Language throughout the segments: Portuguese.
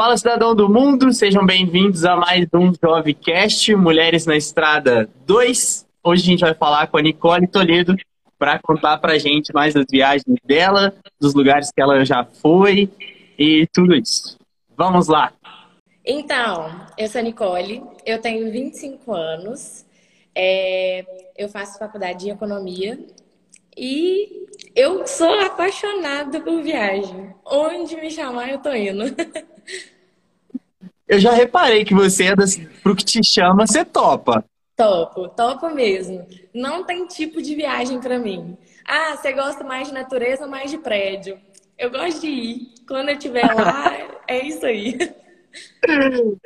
Fala, cidadão do mundo, sejam bem-vindos a mais um Jovecast Mulheres na Estrada 2. Hoje a gente vai falar com a Nicole Toledo para contar para gente mais das viagens dela, dos lugares que ela já foi e tudo isso. Vamos lá! Então, eu sou a Nicole, eu tenho 25 anos, é, eu faço faculdade de economia e eu sou apaixonada por viagem. Onde me chamar, eu tô indo. Eu já reparei que você é das, pro que te chama, você topa. Topo, topo mesmo. Não tem tipo de viagem para mim. Ah, você gosta mais de natureza ou mais de prédio? Eu gosto de ir. Quando eu estiver lá, é isso aí.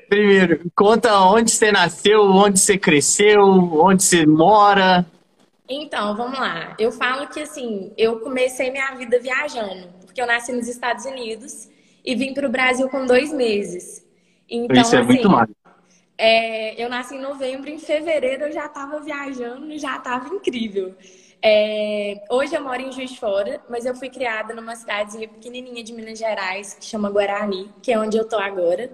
Primeiro, conta onde você nasceu, onde você cresceu, onde você mora. Então, vamos lá. Eu falo que assim, eu comecei minha vida viajando, porque eu nasci nos Estados Unidos e vim para o Brasil com dois meses. Então, Isso é assim, muito mais. É, eu nasci em novembro, em fevereiro eu já estava viajando e já estava incrível. É, hoje eu moro em Juiz de Fora, mas eu fui criada numa cidadezinha pequenininha de Minas Gerais, que chama Guarani, que é onde eu tô agora.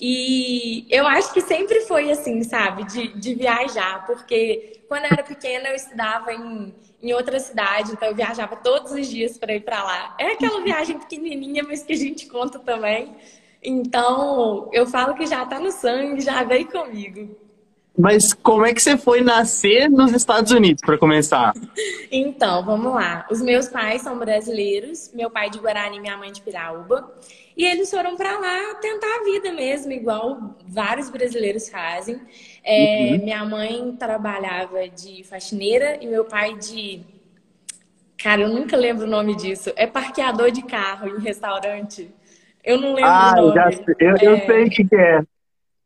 E eu acho que sempre foi assim, sabe, de, de viajar, porque quando eu era pequena eu estudava em, em outra cidade, então eu viajava todos os dias para ir para lá. É aquela viagem pequenininha, mas que a gente conta também. Então, eu falo que já está no sangue, já veio comigo. Mas como é que você foi nascer nos Estados Unidos, para começar? Então, vamos lá. Os meus pais são brasileiros, meu pai de Guarani e minha mãe de Piraúba. E eles foram para lá tentar a vida mesmo, igual vários brasileiros fazem. É, uhum. Minha mãe trabalhava de faxineira e meu pai de. Cara, eu nunca lembro o nome disso. É parqueador de carro em restaurante. Eu não lembro ah, o nome. Já sei. Eu, é... eu sei o que, que é.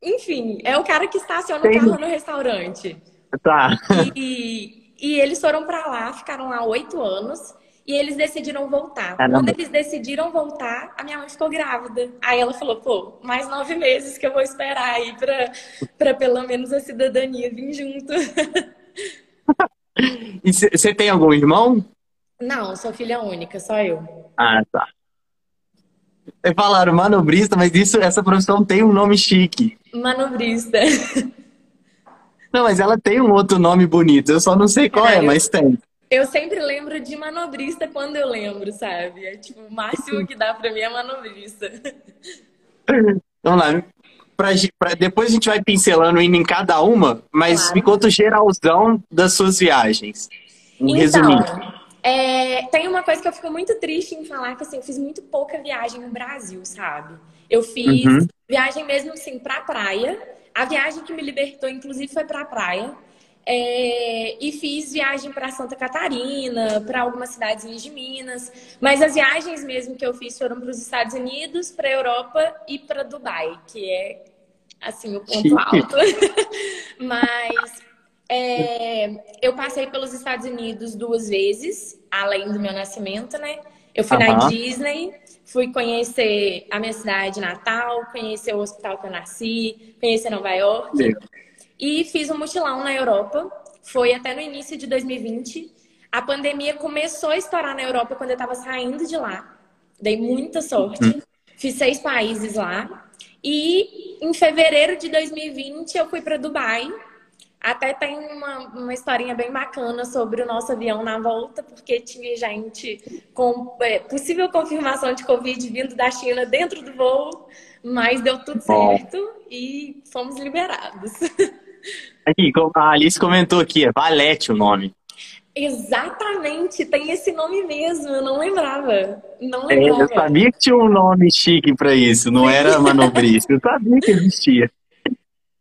Enfim, é o cara que estaciona Tem... o carro no restaurante. Tá. E, e eles foram para lá, ficaram lá oito anos. E eles decidiram voltar. Caramba. Quando eles decidiram voltar, a minha mãe ficou grávida. Aí ela falou, pô, mais nove meses que eu vou esperar aí pra, pra pelo menos a cidadania vir junto. e você tem algum irmão? Não, sou filha única, só eu. Ah, tá. Falaram manobrista, mas isso, essa profissão tem um nome chique. Manobrista. Não, mas ela tem um outro nome bonito. Eu só não sei qual é, é mas tem. Eu sempre lembro de manobrista quando eu lembro, sabe? É tipo, o máximo que dá pra mim é manobrista. Vamos lá. Pra, pra, depois a gente vai pincelando indo em cada uma, mas claro. me conta o geralzão das suas viagens. Um então, resuminho. É, tem uma coisa que eu fico muito triste em falar, que assim, eu fiz muito pouca viagem no Brasil, sabe? Eu fiz uhum. viagem mesmo assim pra praia. A viagem que me libertou, inclusive, foi pra praia. É, e fiz viagem para Santa Catarina, para algumas cidades de Minas. Mas as viagens mesmo que eu fiz foram para os Estados Unidos, para a Europa e para Dubai, que é assim o ponto alto. Mas é, eu passei pelos Estados Unidos duas vezes, além do meu nascimento, né? Eu fui uhum. na Disney, fui conhecer a minha cidade natal, conhecer o hospital que eu nasci, conhecer Nova York. Sim. E fiz um mutilão na Europa. Foi até no início de 2020. A pandemia começou a estourar na Europa quando eu estava saindo de lá. Dei muita sorte. Uhum. Fiz seis países lá. E em fevereiro de 2020 eu fui para Dubai até tem uma, uma historinha bem bacana sobre o nosso avião na volta, porque tinha gente com é, possível confirmação de Covid vindo da China dentro do voo, mas deu tudo certo e fomos liberados. Aqui, a Alice comentou aqui, é Valete o nome. Exatamente, tem esse nome mesmo, eu não lembrava. Não lembrava. É, eu sabia que tinha um nome chique para isso, não era manobrista, eu sabia que existia.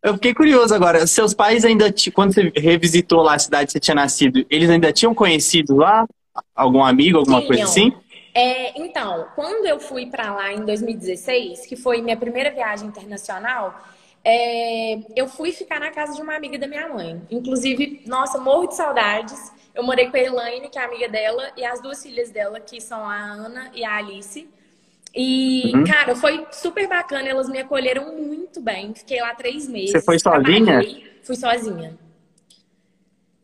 Eu fiquei curioso agora. Seus pais ainda, quando você revisitou lá a cidade que você tinha nascido, eles ainda tinham conhecido lá? Algum amigo, alguma Tinham. coisa assim? É, então, quando eu fui para lá em 2016, que foi minha primeira viagem internacional, é, eu fui ficar na casa de uma amiga da minha mãe. Inclusive, nossa, morro de saudades. Eu morei com a Elaine, que é amiga dela, e as duas filhas dela, que são a Ana e a Alice. E, uhum. cara, foi super bacana. Elas me acolheram muito bem. Fiquei lá três meses. Você foi sozinha? Fui sozinha.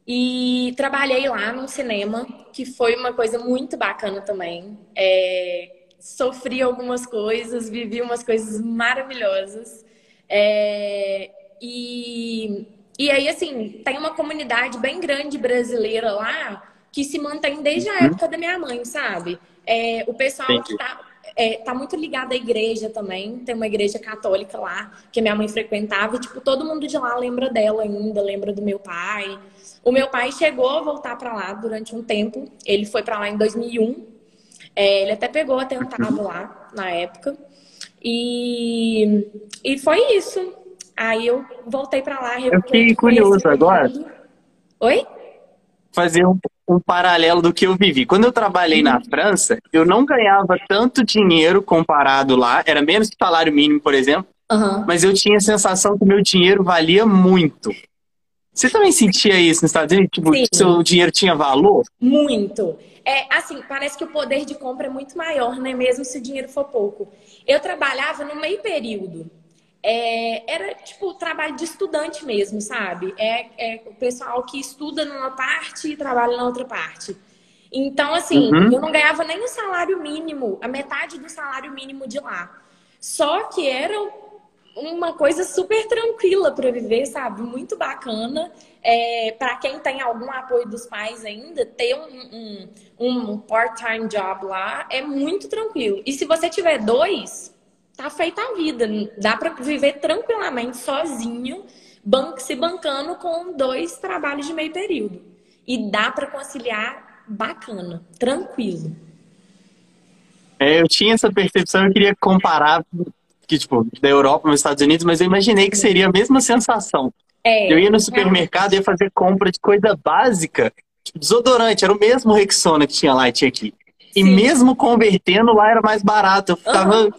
E trabalhei lá num cinema, que foi uma coisa muito bacana também. É... sofri algumas coisas, vivi umas coisas maravilhosas. É, e, e aí, assim, tem uma comunidade bem grande brasileira lá que se mantém desde a uhum. época da minha mãe, sabe? É, o pessoal Entendi. que tá, é, tá muito ligado à igreja também. Tem uma igreja católica lá que minha mãe frequentava. E, tipo, todo mundo de lá lembra dela ainda, lembra do meu pai. O meu pai chegou a voltar para lá durante um tempo. Ele foi para lá em 2001. É, ele até pegou atentado lá na época. E, e foi isso. Aí eu voltei para lá. Eu fiquei curioso agora. Oi? Fazer um, um, paralelo do que eu vivi. Quando eu trabalhei uhum. na França, eu não ganhava tanto dinheiro comparado lá. Era menos que salário mínimo, por exemplo. Uhum. Mas eu tinha a sensação que meu dinheiro valia muito. Você também sentia isso nos Estados Unidos? Tipo, Sim. seu dinheiro tinha valor? Muito. É, assim, parece que o poder de compra é muito maior, né? Mesmo se o dinheiro for pouco. Eu trabalhava no meio período. É, era tipo trabalho de estudante mesmo, sabe? É, é, o pessoal que estuda numa parte e trabalha na outra parte. Então, assim, uhum. eu não ganhava nem o salário mínimo, a metade do salário mínimo de lá. Só que era uma coisa super tranquila para viver, sabe? Muito bacana. É, para quem tem algum apoio dos pais ainda, ter um, um, um part-time job lá é muito tranquilo. E se você tiver dois, tá feita a vida. Dá para viver tranquilamente sozinho, ban se bancando com dois trabalhos de meio período. E dá para conciliar bacana, tranquilo. É, eu tinha essa percepção, eu queria comparar que, tipo, da Europa nos Estados Unidos, mas eu imaginei que seria a mesma sensação. É, eu ia no supermercado e ia fazer compra de coisa básica, tipo, desodorante, era o mesmo Rexona que tinha lá e tinha aqui. E Sim. mesmo convertendo, lá era mais barato. Eu ficava. Uhum.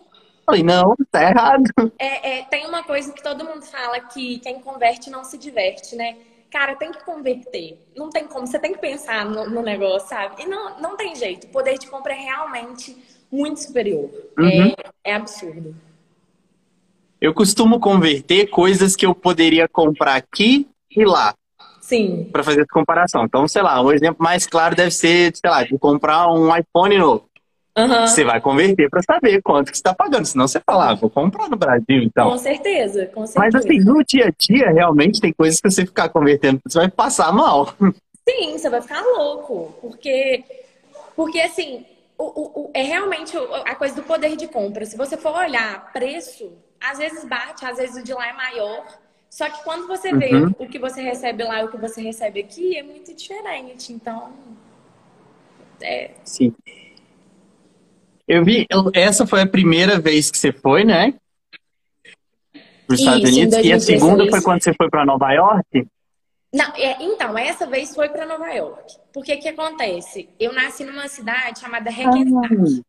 Falei, não, tá errado. É, é, tem uma coisa que todo mundo fala que quem converte não se diverte, né? Cara, tem que converter. Não tem como, você tem que pensar no, no negócio, sabe? E não, não tem jeito. O poder de compra é realmente muito superior. Uhum. É, é absurdo. Eu costumo converter coisas que eu poderia comprar aqui e lá. Sim. Para fazer essa comparação. Então, sei lá, um exemplo mais claro deve ser, sei lá, de comprar um iPhone novo. Uhum. Você vai converter para saber quanto que você está pagando. Senão você fala, ah, vou comprar no Brasil, então. Com certeza, com certeza. Mas assim, no dia a dia, realmente, tem coisas que você ficar convertendo, você vai passar mal. Sim, você vai ficar louco. Porque, porque assim, o, o, o, é realmente a coisa do poder de compra. Se você for olhar preço às vezes bate, às vezes o de lá é maior. Só que quando você vê uhum. o que você recebe lá e o que você recebe aqui, é muito diferente. Então. É. Sim. Eu vi, essa foi a primeira vez que você foi, né? Para os Estados Unidos. E a segunda foi quando você foi para Nova York? Não, é, então, essa vez foi para Nova York. Porque que acontece? Eu nasci numa cidade chamada Hackensack.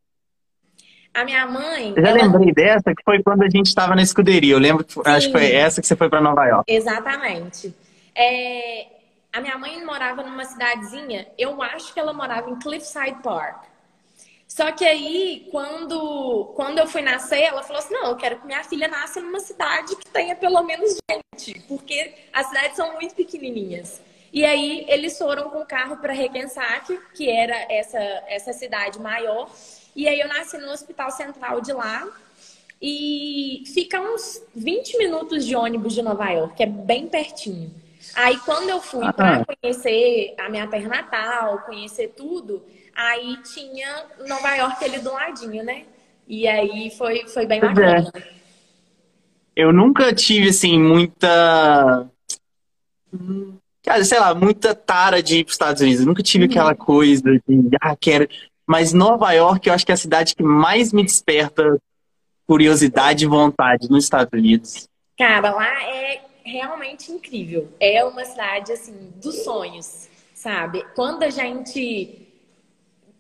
A minha mãe. Eu já ela... lembrei dessa, que foi quando a gente estava na escuderia. Eu lembro, que, acho que foi essa que você foi para Nova York. Exatamente. É... A minha mãe morava numa cidadezinha, eu acho que ela morava em Cliffside Park. Só que aí, quando, quando eu fui nascer, ela falou assim: não, eu quero que minha filha nasça numa cidade que tenha pelo menos gente, porque as cidades são muito pequenininhas. E aí, eles foram com o carro para Hackensack, que era essa, essa cidade maior. E aí eu nasci no Hospital Central de lá. E fica uns 20 minutos de ônibus de Nova York, que é bem pertinho. Aí quando eu fui ah, para conhecer a minha terra natal, conhecer tudo, aí tinha Nova York ali do ladinho, né? E aí foi, foi bem é. bacana. Eu nunca tive, assim, muita. Sei lá, muita tara de ir para os Estados Unidos. Eu nunca tive uhum. aquela coisa de, ah, quero mas Nova York eu acho que é a cidade que mais me desperta curiosidade e vontade nos Estados Unidos. Cara, lá é realmente incrível. É uma cidade assim dos sonhos, sabe? Quando a gente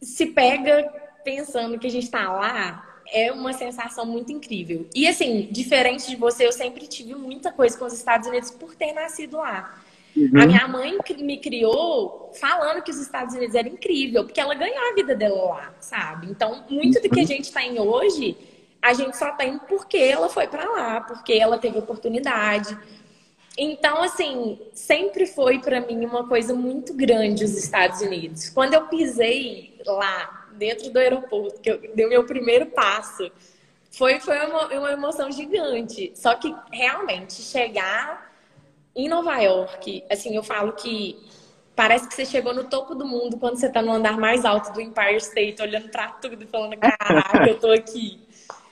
se pega pensando que a gente está lá, é uma sensação muito incrível. E assim, diferente de você, eu sempre tive muita coisa com os Estados Unidos por ter nascido lá. Uhum. A minha mãe me criou falando que os Estados Unidos era incrível, porque ela ganhou a vida dela lá, sabe? Então, muito do que a uhum. gente tem hoje, a gente só tem porque ela foi para lá, porque ela teve oportunidade. Então, assim, sempre foi para mim uma coisa muito grande os Estados Unidos. Quando eu pisei lá dentro do aeroporto, que eu dei o meu primeiro passo. Foi, foi uma, uma emoção gigante. Só que realmente chegar em Nova York, assim, eu falo que parece que você chegou no topo do mundo quando você tá no andar mais alto do Empire State, olhando para tudo e falando, caraca, eu tô aqui.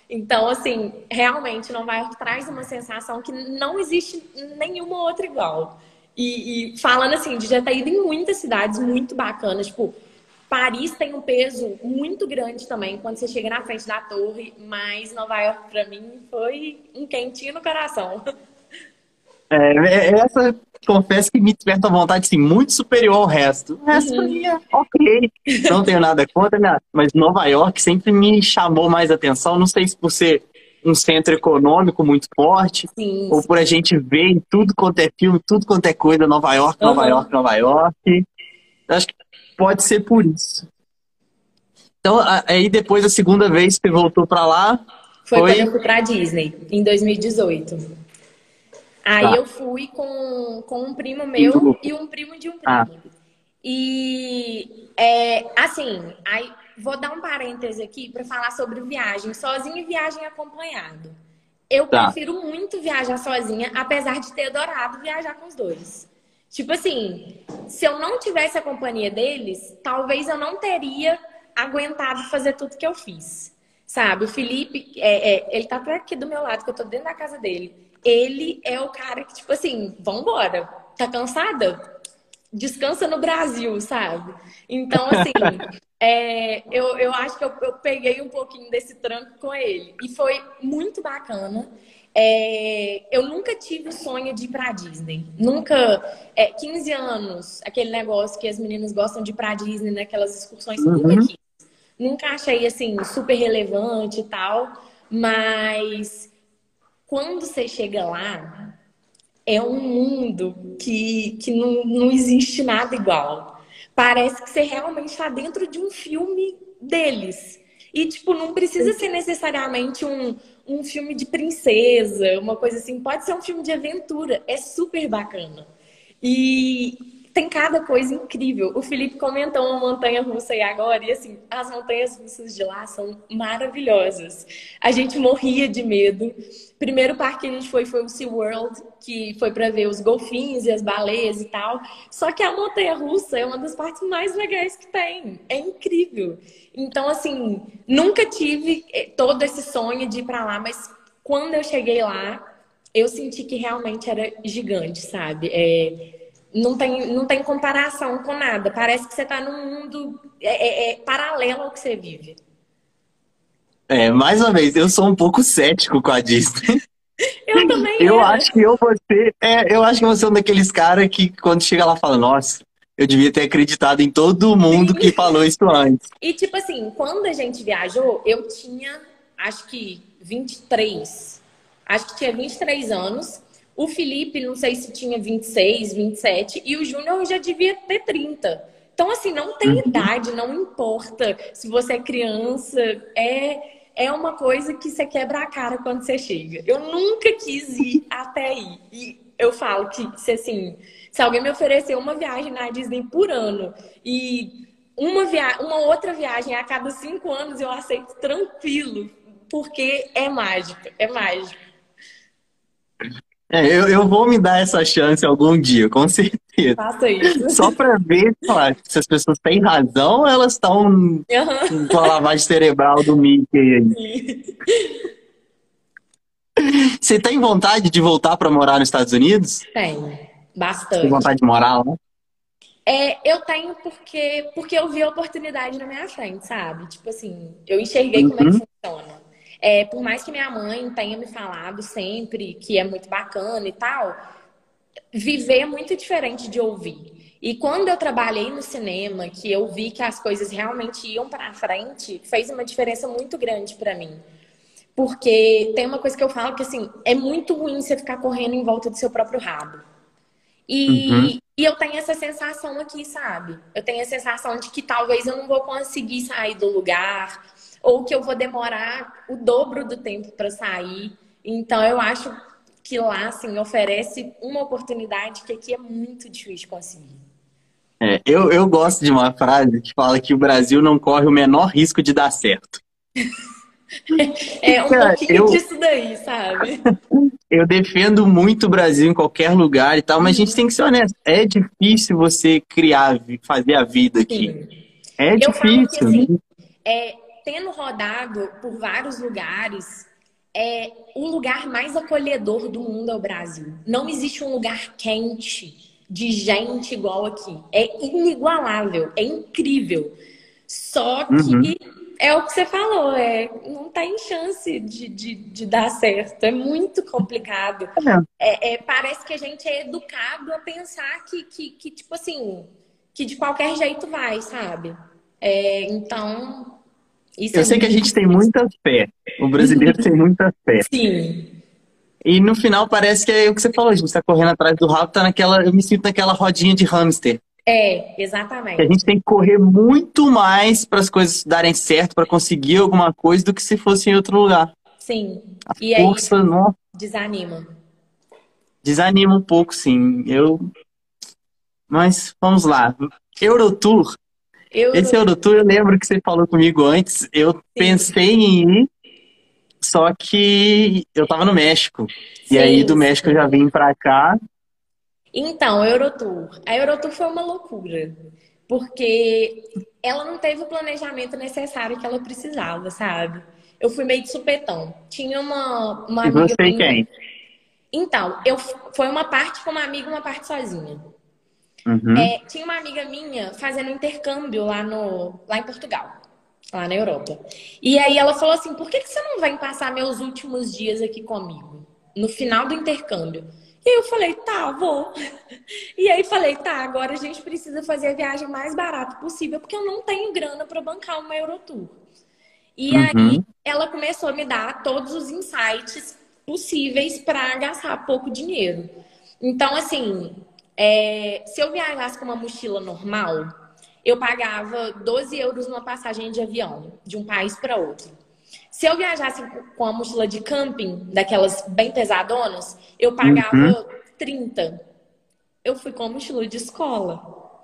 Então, assim, realmente Nova York traz uma sensação que não existe nenhuma outra igual. E, e falando assim, de já ter ido em muitas cidades muito bacanas, tipo, Paris tem um peso muito grande também quando você chega na frente da torre, mas Nova York para mim foi um quentinho no coração. É, é, essa confesso que me desperta uma vontade assim, muito superior ao resto. O resto uhum. é ok, não tenho nada contra, né? mas Nova York sempre me chamou mais atenção. Não sei se por ser um centro econômico muito forte, sim, ou por a gente ver em tudo quanto é filme, tudo quanto é coisa, Nova York, Nova uhum. York, Nova York. Acho que pode ser por isso. Então, aí depois, a segunda vez que você voltou para lá. Foi, foi quando eu fui pra Disney, em 2018. Aí tá. eu fui com, com um primo meu e um primo de um primo. Ah. E, é, assim, aí vou dar um parêntese aqui para falar sobre viagem sozinho e viagem acompanhado. Eu tá. prefiro muito viajar sozinha, apesar de ter adorado viajar com os dois. Tipo assim, se eu não tivesse a companhia deles, talvez eu não teria aguentado fazer tudo que eu fiz. Sabe? O Felipe, é, é, ele tá até aqui do meu lado, que eu tô dentro da casa dele. Ele é o cara que, tipo assim, vambora. Tá cansada? Descansa no Brasil, sabe? Então, assim, é, eu, eu acho que eu, eu peguei um pouquinho desse tranco com ele. E foi muito bacana. É, eu nunca tive o sonho de ir pra Disney. Nunca. É, 15 anos, aquele negócio que as meninas gostam de ir pra Disney, naquelas excursões, uhum. nunca quis. Nunca achei, assim, super relevante e tal. Mas quando você chega lá, é um mundo que, que não, não existe nada igual. Parece que você realmente está dentro de um filme deles. E, tipo, não precisa ser necessariamente um, um filme de princesa, uma coisa assim. Pode ser um filme de aventura. É super bacana. E tem cada coisa incrível. O Felipe comentou uma montanha russa aí agora, e assim, as montanhas russas de lá são maravilhosas. A gente morria de medo. Primeiro parque que a gente foi foi o SeaWorld, que foi para ver os golfinhos e as baleias e tal. Só que a montanha russa é uma das partes mais legais que tem. É incrível. Então, assim, nunca tive eh, todo esse sonho de ir para lá, mas quando eu cheguei lá, eu senti que realmente era gigante, sabe? É, não tem, não tem comparação com nada. Parece que você está num mundo é, é, é, paralelo ao que você vive. É, mais uma vez, eu sou um pouco cético com a Disney. Eu também. eu era. acho que eu vou ser, é, eu acho que você é um daqueles caras que quando chega lá fala, nossa, eu devia ter acreditado em todo mundo Sim. que falou isso antes. E tipo assim, quando a gente viajou, eu tinha, acho que 23. Acho que tinha 23 anos. O Felipe, não sei se tinha 26, 27, e o Júnior já devia ter 30. Então, assim, não tem uhum. idade, não importa se você é criança, é, é uma coisa que você quebra a cara quando você chega. Eu nunca quis ir até aí. E eu falo que, se assim, se alguém me oferecer uma viagem na Disney por ano e uma, via uma outra viagem a cada cinco anos, eu aceito tranquilo, porque é mágico, é mágico. É, eu, eu vou me dar essa chance algum dia, com certeza. Faça isso. Só para ver lá, se as pessoas têm razão ou elas estão uhum. com a lavagem cerebral do Mickey aí. Você tem vontade de voltar para morar nos Estados Unidos? Tenho, bastante. Tem vontade de morar lá? É, eu tenho porque, porque eu vi a oportunidade na minha frente, sabe? Tipo assim, eu enxerguei uhum. como é que uhum. funciona. É, por mais que minha mãe tenha me falado sempre que é muito bacana e tal, viver é muito diferente de ouvir. E quando eu trabalhei no cinema, que eu vi que as coisas realmente iam para frente, fez uma diferença muito grande para mim. Porque tem uma coisa que eu falo que assim, é muito ruim você ficar correndo em volta do seu próprio rabo. E, uhum. e eu tenho essa sensação aqui, sabe? Eu tenho a sensação de que talvez eu não vou conseguir sair do lugar, ou que eu vou demorar o dobro do tempo para sair. Então eu acho que lá assim oferece uma oportunidade que aqui é muito difícil conseguir. É, eu, eu gosto de uma frase que fala que o Brasil não corre o menor risco de dar certo. É um Cara, pouquinho eu, disso daí, sabe? Eu defendo muito o Brasil em qualquer lugar e tal, mas a gente tem que ser honesto. É difícil você criar, fazer a vida aqui. Sim. É eu difícil. Que, assim, é, tendo rodado por vários lugares, é o lugar mais acolhedor do mundo é o Brasil. Não existe um lugar quente de gente igual aqui. É inigualável, é incrível. Só que uhum é o que você falou, é, não tem chance de, de, de dar certo. É muito complicado. É, é, parece que a gente é educado a pensar que, que, que tipo assim, que de qualquer jeito vai, sabe? É, então. Eu é sei que a gente tem muita fé. O brasileiro tem muita fé. Sim. E no final parece que é o que você falou, a gente tá correndo atrás do rabo, tá naquela. Eu me sinto naquela rodinha de hamster. É, exatamente. A gente tem que correr muito mais para as coisas darem certo, para conseguir alguma coisa, do que se fosse em outro lugar. Sim. A e força, aí, não... desanima. Desanima um pouco, sim. Eu. Mas vamos lá. Eurotour. Euro... Esse Eurotour, eu lembro que você falou comigo antes. Eu sim. pensei em ir, só que eu tava no México. Sim, e aí do México eu já vim para cá então, a Eurotour. A Eurotour foi uma loucura. Porque ela não teve o planejamento necessário que ela precisava, sabe? Eu fui meio de supetão. Tinha uma, uma amiga. Você minha... quem? Então, eu, foi uma parte com uma amiga e uma parte sozinha. Uhum. É, tinha uma amiga minha fazendo intercâmbio lá, no, lá em Portugal, lá na Europa. E aí ela falou assim: por que, que você não vem passar meus últimos dias aqui comigo? No final do intercâmbio. E eu falei, tá, vou. E aí falei, tá, agora a gente precisa fazer a viagem mais barata possível, porque eu não tenho grana para bancar uma Eurotour. E uhum. aí ela começou a me dar todos os insights possíveis para gastar pouco dinheiro. Então, assim, é, se eu viajasse com uma mochila normal, eu pagava 12 euros numa passagem de avião, de um país para outro. Se eu viajasse com a mochila de camping, daquelas bem pesadonas, eu pagava uhum. 30. Eu fui com a mochila de escola.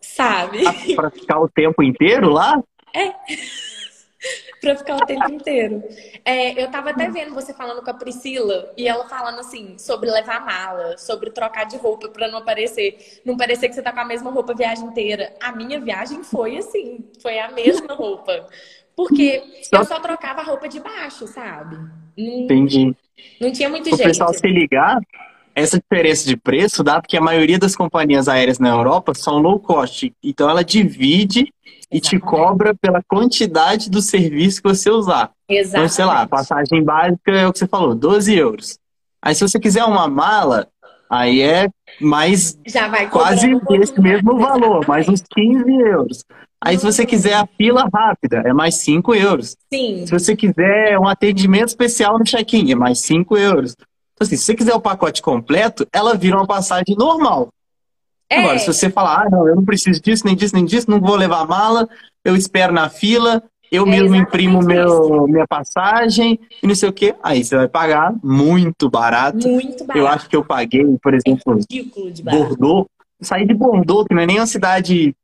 Sabe? Pra ficar o tempo inteiro lá? É. pra ficar o tempo inteiro. É, eu tava até vendo você falando com a Priscila e ela falando assim sobre levar mala, sobre trocar de roupa para não parecer, não parecer que você tá com a mesma roupa a viagem inteira. A minha viagem foi assim, foi a mesma roupa. Porque só... eu só trocava a roupa de baixo, sabe? Não, Entendi. Não tinha muito jeito. O pessoal se ligar, essa diferença de preço dá porque a maioria das companhias aéreas na Europa são low cost. Então ela divide e te cobra pela quantidade do serviço que você usar. Exatamente. Então, sei lá, passagem básica é o que você falou, 12 euros. Aí se você quiser uma mala, aí é mais quase esse mesmo valor, mais uns 15 euros. Aí, se você quiser a fila rápida, é mais 5 euros. Sim. Se você quiser um atendimento especial no check-in, é mais 5 euros. Então, assim, se você quiser o pacote completo, ela vira uma passagem normal. É. Agora, se você falar, ah, não, eu não preciso disso, nem disso, nem disso, não vou levar mala, eu espero na fila, eu é mesmo imprimo meu, minha passagem e não sei o quê. Aí você vai pagar muito barato. Muito barato. Eu acho que eu paguei, por exemplo, é Bordeaux. Saí de Bordeaux, que não é nem uma cidade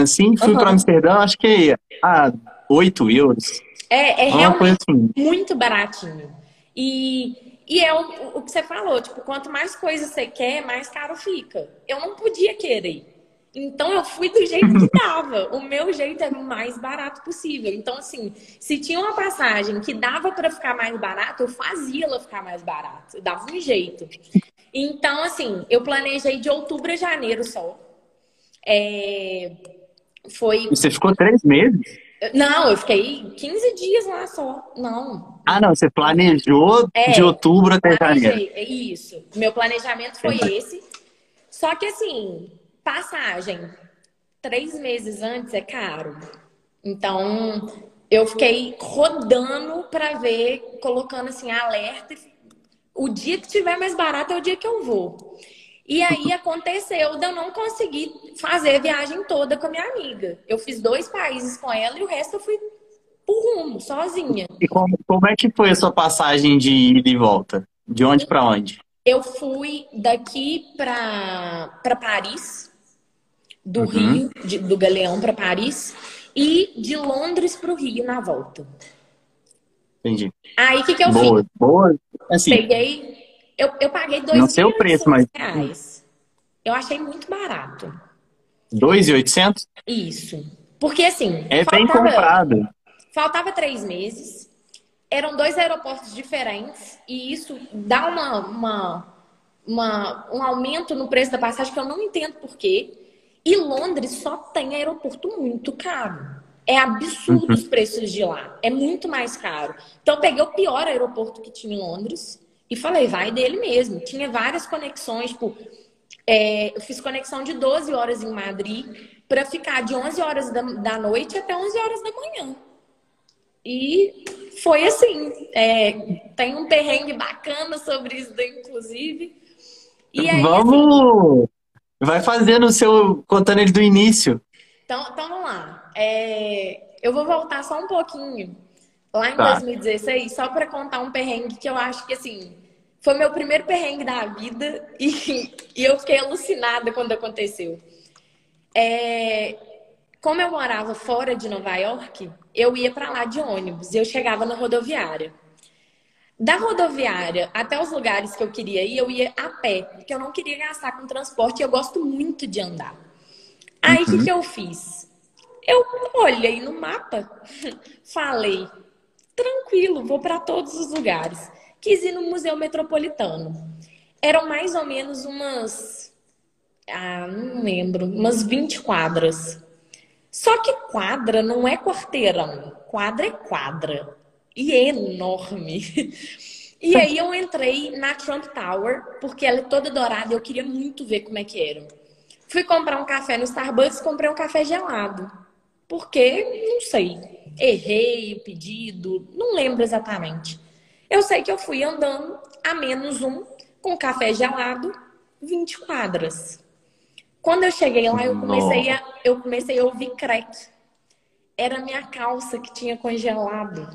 assim, fui uhum. para Amsterdã, acho que a 8 euros. É, é realmente assim. muito baratinho. E, e é o, o que você falou, tipo, quanto mais coisa você quer, mais caro fica. Eu não podia querer. Então eu fui do jeito que dava. o meu jeito era o mais barato possível. Então, assim, se tinha uma passagem que dava para ficar mais barato, eu fazia ela ficar mais barato. Eu dava um jeito. Então, assim, eu planejei de outubro a janeiro só. É, foi. Você ficou três meses? Não, eu fiquei 15 dias lá só. Não. Ah, não, você planejou é, de outubro até janeiro. É isso. Meu planejamento foi esse. Só que assim, passagem três meses antes é caro. Então, eu fiquei rodando para ver, colocando assim, alerta. O dia que tiver mais barato é o dia que eu vou. E aí aconteceu de eu não conseguir fazer a viagem toda com a minha amiga. Eu fiz dois países com ela e o resto eu fui por rumo, sozinha. E como, como é que foi a sua passagem de ida e volta? De onde para onde? Eu fui daqui para Paris. do uhum. Rio, de, do Galeão para Paris, e de Londres para o Rio na volta. Entendi. Aí o que, que eu boa, fiz? Boa, assim. Peguei. Eu, eu paguei dois Não sei o preço, mas. Reais. Eu achei muito barato. 2,800? Isso. Porque assim. É faltava, bem comprado. Faltava três meses. Eram dois aeroportos diferentes. E isso dá uma, uma, uma, um aumento no preço da passagem que eu não entendo por quê. E Londres só tem aeroporto muito caro. É absurdo uhum. os preços de lá. É muito mais caro. Então, eu peguei o pior aeroporto que tinha em Londres e falei, vai dele mesmo. Tinha várias conexões, tipo, é, eu fiz conexão de 12 horas em Madrid para ficar de 11 horas da, da, noite até 11 horas da manhã. E foi assim. É, tem um perrengue bacana sobre isso, inclusive. E aí, Vamos! Assim, Vai fazendo o seu. contando ele do início. Então, então vamos lá. É, eu vou voltar só um pouquinho lá em tá. 2016, só para contar um perrengue que eu acho que assim foi meu primeiro perrengue da vida e, e eu fiquei alucinada quando aconteceu. É, como eu morava fora de Nova York, eu ia para lá de ônibus e eu chegava na rodoviária. Da rodoviária até os lugares que eu queria ir, eu ia a pé, porque eu não queria gastar com transporte e eu gosto muito de andar. Aí o uhum. que, que eu fiz? Eu olhei no mapa, falei, tranquilo, vou para todos os lugares. Quis ir no Museu Metropolitano. Eram mais ou menos umas. Ah, não lembro, umas 20 quadras. Só que quadra não é quarteirão, quadra é quadra e enorme. E aí eu entrei na Trump Tower, porque ela é toda dourada e eu queria muito ver como é que era. Fui comprar um café no Starbucks, comprei um café gelado. Porque, não sei, errei o pedido, não lembro exatamente. Eu sei que eu fui andando a menos um, com café gelado, 20 quadras. Quando eu cheguei lá, eu comecei a, eu comecei a ouvir crack. Era minha calça que tinha congelado.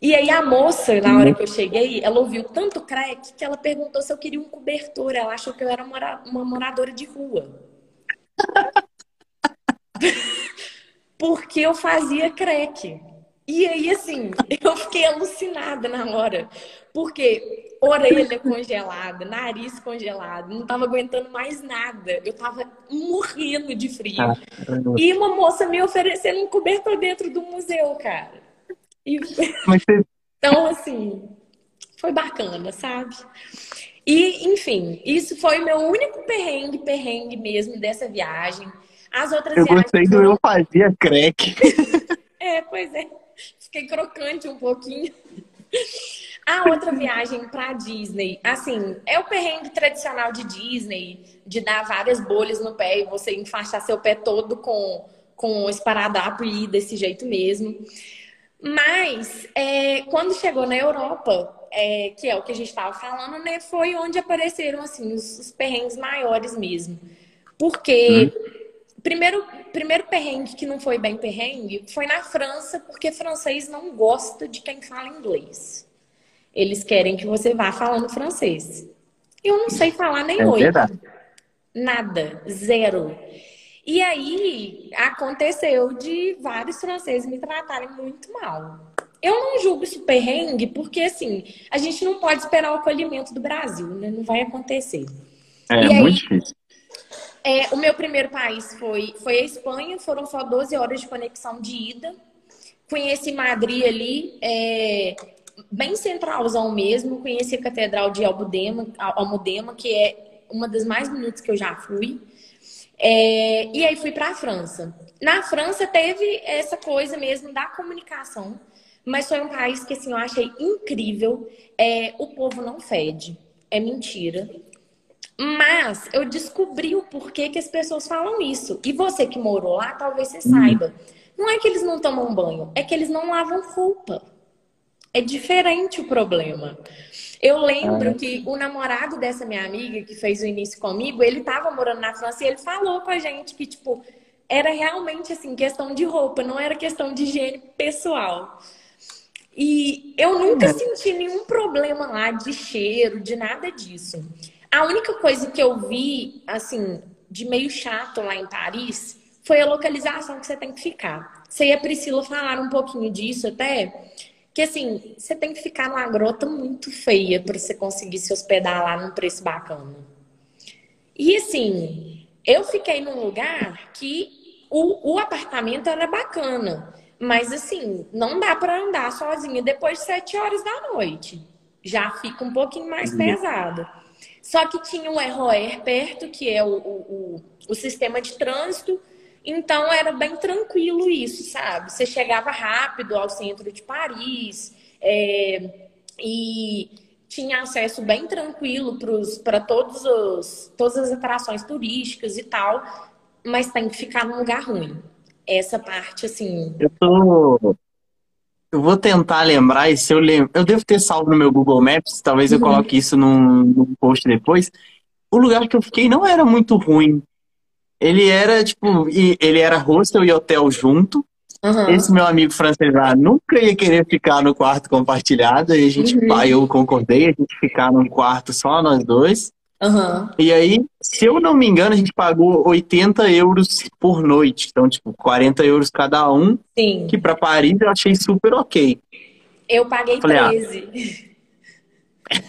E aí a moça, na hora que eu cheguei, ela ouviu tanto crack que ela perguntou se eu queria um cobertor. Ela achou que eu era uma moradora de rua. Porque eu fazia crack. E aí, assim, eu fiquei alucinada na hora. Porque orelha congelada, nariz congelado, não tava aguentando mais nada. Eu tava morrendo de frio. Ah, e uma moça me oferecendo um cobertor dentro do museu, cara. E... Então, assim, foi bacana, sabe? E, enfim, isso foi meu único perrengue, perrengue mesmo dessa viagem. As outras eu gostei do eu fazia crack. é, pois é. Fiquei crocante um pouquinho. A outra viagem para Disney, assim, é o perrengue tradicional de Disney, de dar várias bolhas no pé e você enfaixar seu pé todo com, com esparadrapo e ir desse jeito mesmo. Mas, é, quando chegou na Europa, é, que é o que a gente estava falando, né, foi onde apareceram assim os, os perrengues maiores mesmo. Porque hum. Primeiro, primeiro perrengue que não foi bem perrengue foi na França, porque francês não gosta de quem fala inglês. Eles querem que você vá falando francês. Eu não sei falar nem é. Verdade. Nada, zero. E aí aconteceu de vários franceses me tratarem muito mal. Eu não julgo isso perrengue, porque assim, a gente não pode esperar o acolhimento do Brasil, né? Não vai acontecer. É, e muito aí, difícil. É, o meu primeiro país foi, foi a Espanha, foram só 12 horas de conexão de ida. Conheci Madrid ali, é, bem centralzão mesmo. Conheci a Catedral de Almudena, Almudena, que é uma das mais bonitas que eu já fui. É, e aí fui para a França. Na França teve essa coisa mesmo da comunicação, mas foi um país que assim, eu achei incrível. É, o povo não fede, é mentira. Mas eu descobri o porquê que as pessoas falam isso. E você que morou lá, talvez você saiba. Não é que eles não tomam banho, é que eles não lavam roupa. É diferente o problema. Eu lembro ah. que o namorado dessa minha amiga que fez o início comigo, ele estava morando na França e ele falou com a gente que, tipo, era realmente assim, questão de roupa, não era questão de higiene pessoal. E eu nunca é. senti nenhum problema lá de cheiro, de nada disso. A única coisa que eu vi, assim, de meio chato lá em Paris foi a localização que você tem que ficar. Você e a Priscila falaram um pouquinho disso até, que assim, você tem que ficar numa grota muito feia para você conseguir se hospedar lá num preço bacana. E assim, eu fiquei num lugar que o, o apartamento era bacana, mas assim, não dá para andar sozinha depois de sete horas da noite. Já fica um pouquinho mais uhum. pesado. Só que tinha o ROR perto, que é o, o, o, sistema de trânsito, então era bem tranquilo isso, sabe? Você chegava rápido ao centro de Paris é, e tinha acesso bem tranquilo para todos os, todas as atrações turísticas e tal, mas tem que ficar num lugar ruim. Essa parte, assim. Eu tô. Eu vou tentar lembrar, e se eu lembro. Eu devo ter salvo no meu Google Maps, talvez eu uhum. coloque isso num, num post depois. O lugar que eu fiquei não era muito ruim. Ele era, tipo, ele era hostel e hotel junto. Uhum. Esse meu amigo francês lá nunca ia querer ficar no quarto compartilhado. E a gente, uhum. pai, eu concordei, a gente ficar num quarto só nós dois. Uhum. E aí, se eu não me engano, a gente pagou 80 euros por noite. Então, tipo, 40 euros cada um. Sim. Que para Paris eu achei super ok. Eu paguei Falei, 13. Ah.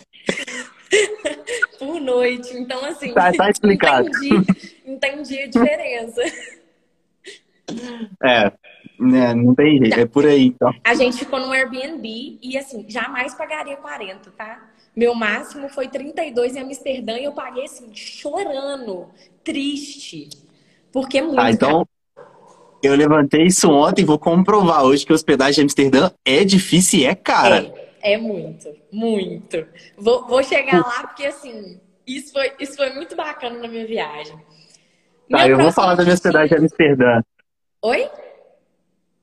por noite. Então, assim. Tá, tá explicado. Entendi, entendi a diferença. É, né, não tem jeito, é por aí então. A gente ficou no Airbnb e assim, jamais pagaria 40, tá? Meu máximo foi 32 em Amsterdã e eu paguei assim, chorando, triste. Porque é muito. Ah, então, eu levantei isso ontem e vou comprovar hoje que a hospedagem em Amsterdã é difícil e é cara. É, é muito, muito. Vou, vou chegar lá porque assim, isso foi, isso foi muito bacana na minha viagem. Tá, Meu eu vou falar da minha hospedagem em Amsterdã. Oi?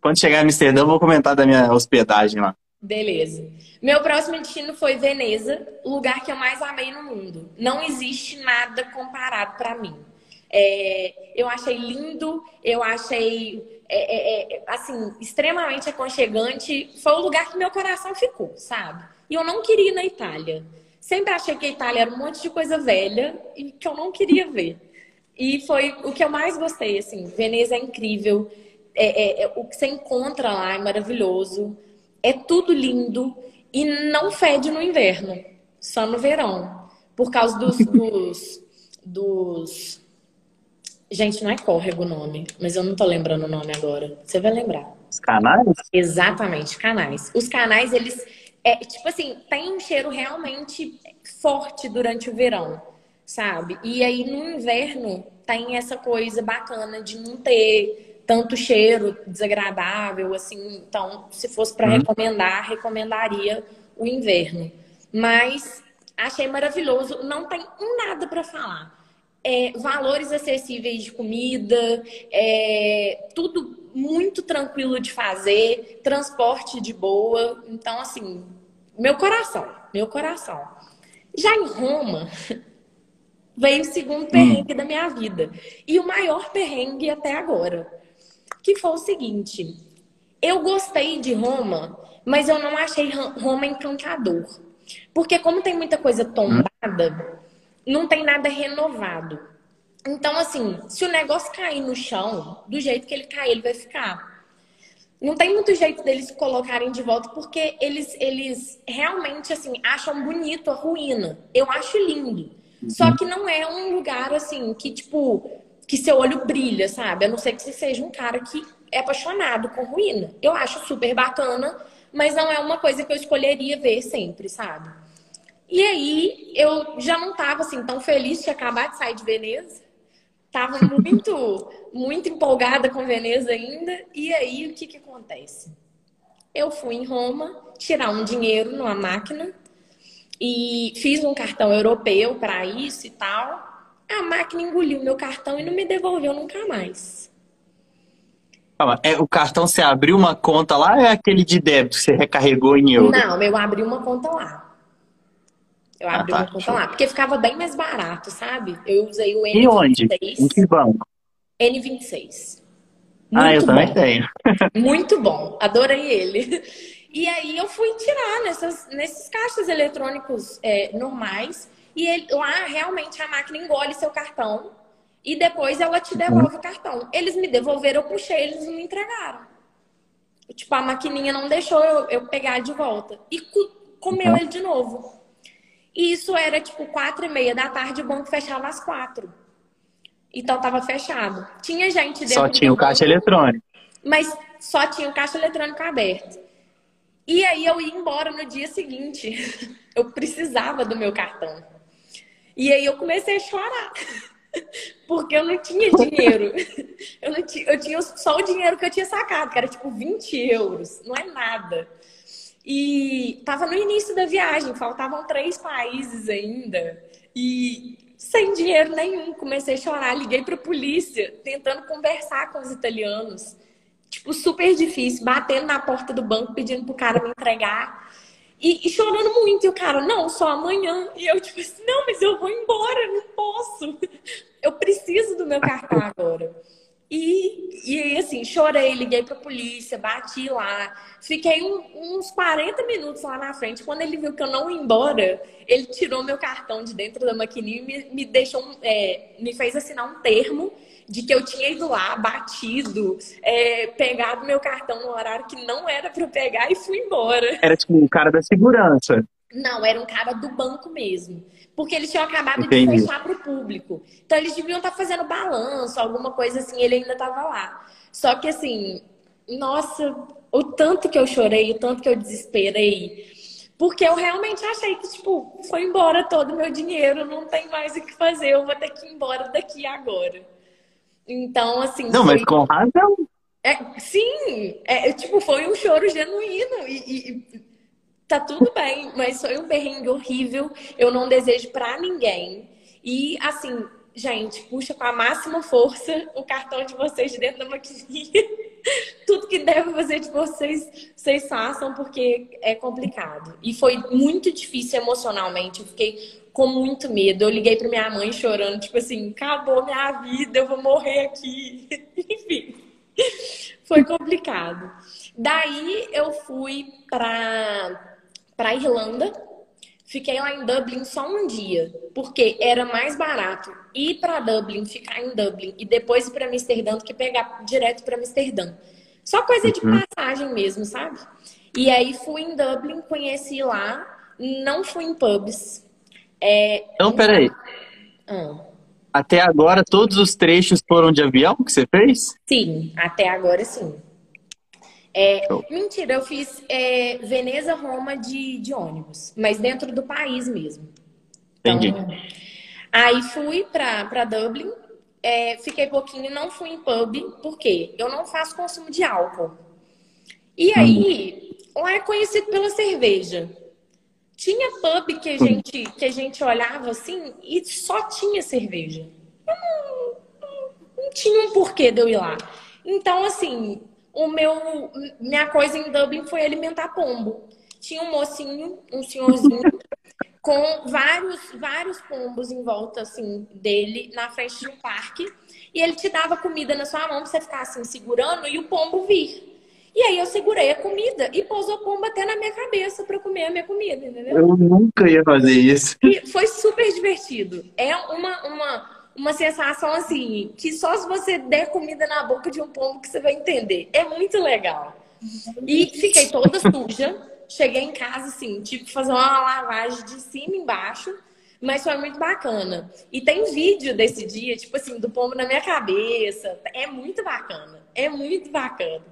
Quando chegar em Amsterdã, eu vou comentar da minha hospedagem lá. Beleza. Meu próximo destino foi Veneza, o lugar que eu mais amei no mundo. Não existe nada comparado para mim. É, eu achei lindo, eu achei é, é, é, assim extremamente aconchegante. Foi o lugar que meu coração ficou, sabe? E eu não queria ir na Itália. Sempre achei que a Itália era um monte de coisa velha e que eu não queria ver. E foi o que eu mais gostei, assim. Veneza é incrível. É, é, o que você encontra lá é maravilhoso. É tudo lindo e não fede no inverno, só no verão. Por causa dos, dos, dos... Gente, não é córrego o nome, mas eu não tô lembrando o nome agora. Você vai lembrar. Os canais? Exatamente, canais. Os canais, eles, é, tipo assim, tem um cheiro realmente forte durante o verão sabe? E aí no inverno tem essa coisa bacana de não ter tanto cheiro desagradável, assim. Então, se fosse para uhum. recomendar, recomendaria o inverno. Mas achei maravilhoso, não tem nada para falar. É, valores acessíveis de comida, é, tudo muito tranquilo de fazer, transporte de boa. Então, assim, meu coração, meu coração. Já em Roma, veio o segundo perrengue hum. da minha vida. E o maior perrengue até agora. Que foi o seguinte: eu gostei de Roma, mas eu não achei Roma encantador. Porque, como tem muita coisa tombada, não tem nada renovado. Então, assim, se o negócio cair no chão, do jeito que ele cair, ele vai ficar. Não tem muito jeito deles colocarem de volta, porque eles, eles realmente, assim, acham bonito a ruína. Eu acho lindo. Só que não é um lugar assim que, tipo, que seu olho brilha, sabe? A não ser que você seja um cara que é apaixonado com ruína. Eu acho super bacana, mas não é uma coisa que eu escolheria ver sempre, sabe? E aí eu já não tava assim tão feliz de acabar de sair de Veneza. Tava muito, muito empolgada com Veneza ainda. E aí o que que acontece? Eu fui em Roma tirar um dinheiro numa máquina e fiz um cartão europeu para isso e tal. A máquina engoliu meu cartão e não me devolveu nunca mais. É, o cartão você abriu uma conta lá é aquele de débito que você recarregou em euro? Não, eu abri uma conta lá. Eu ah, abri ah, tá. uma conta lá, porque ficava bem mais barato, sabe? Eu usei o N26. E onde? Em que banco? N26. Muito ah, eu bom. também tenho. Muito bom, adorei ele. E aí eu fui tirar nessas, nesses caixas eletrônicos é, normais. E ele, lá realmente a máquina engole seu cartão e depois ela te devolve o cartão. Eles me devolveram, eu puxei, eles não me entregaram. Tipo, a maquininha não deixou eu, eu pegar de volta. E comeu uhum. ele de novo. E isso era tipo quatro e meia da tarde, o banco fechava às quatro. Então tava fechado. Tinha gente dentro Só tinha o caixa eletrônico. Mas só tinha o caixa eletrônico aberto. E aí eu ia embora no dia seguinte. Eu precisava do meu cartão. E aí eu comecei a chorar. Porque eu não tinha dinheiro. Eu, não tinha, eu tinha só o dinheiro que eu tinha sacado, que era tipo 20 euros. Não é nada. E tava no início da viagem, faltavam três países ainda. E sem dinheiro nenhum, comecei a chorar, liguei para a polícia, tentando conversar com os italianos. Tipo, super difícil, batendo na porta do banco, pedindo pro cara me entregar. E, e, chorando muito. E o cara, não, só amanhã. E eu, tipo assim, não, mas eu vou embora, não posso. Eu preciso do meu cartão agora. E, e assim, chorei, liguei pra polícia, bati lá. Fiquei um, uns 40 minutos lá na frente. Quando ele viu que eu não ia embora, ele tirou meu cartão de dentro da maquininha e me, me deixou, é, me fez assinar um termo de que eu tinha ido lá, batido, é, pegado meu cartão no horário que não era para pegar e fui embora. Era tipo um cara da segurança. Não, era um cara do banco mesmo. Porque eles tinham acabado Entendi. de fechar para o público. Então eles deviam estar tá fazendo balanço, alguma coisa assim, ele ainda estava lá. Só que assim, nossa, o tanto que eu chorei, o tanto que eu desesperei. Porque eu realmente achei que, tipo, foi embora todo o meu dinheiro, não tem mais o que fazer, eu vou ter que ir embora daqui agora. Então, assim. Não, foi... mas com razão. É, sim, é, tipo, foi um choro genuíno e, e, tá tudo bem, mas foi um berrengue horrível. Eu não desejo para ninguém. E assim, gente, puxa com a máxima força o cartão de vocês de dentro da maquininha. tudo que deve fazer de vocês, vocês façam, porque é complicado. E foi muito difícil emocionalmente. Eu fiquei com muito medo. Eu liguei para minha mãe chorando, tipo assim, acabou minha vida, eu vou morrer aqui. Enfim, foi complicado. Daí eu fui para para Irlanda. Fiquei lá em Dublin só um dia, porque era mais barato ir para Dublin, ficar em Dublin e depois ir para Amsterdã do que pegar direto para Amsterdã. Só coisa de uhum. passagem mesmo, sabe? E aí fui em Dublin, conheci lá, não fui em pubs. É... Então, peraí. Ah. Até agora, todos os trechos foram de avião que você fez? Sim, até agora sim. É, mentira, eu fiz é, Veneza, Roma de, de ônibus, mas dentro do país mesmo. Então, Entendi. Aí fui para Dublin, é, fiquei pouquinho, não fui em pub, porque eu não faço consumo de álcool. E aí, lá é conhecido pela cerveja. Tinha pub que a gente, que a gente olhava assim e só tinha cerveja. Não, não, não tinha um porquê de eu ir lá. Então, assim, o meu minha coisa em Dublin foi alimentar pombo. Tinha um mocinho, um senhorzinho com vários vários pombos em volta assim dele na frente de um parque e ele te dava comida na sua mão pra você ficar assim segurando e o pombo vir. E aí eu segurei a comida e pôs o pombo até na minha cabeça para comer a minha comida, entendeu? Eu nunca ia fazer isso. E foi super divertido. É uma, uma uma sensação assim, que só se você der comida na boca de um pombo que você vai entender. É muito legal. E fiquei toda suja. Cheguei em casa, assim, tive que fazer uma lavagem de cima e embaixo. Mas foi muito bacana. E tem vídeo desse dia, tipo assim, do pombo na minha cabeça. É muito bacana. É muito bacana.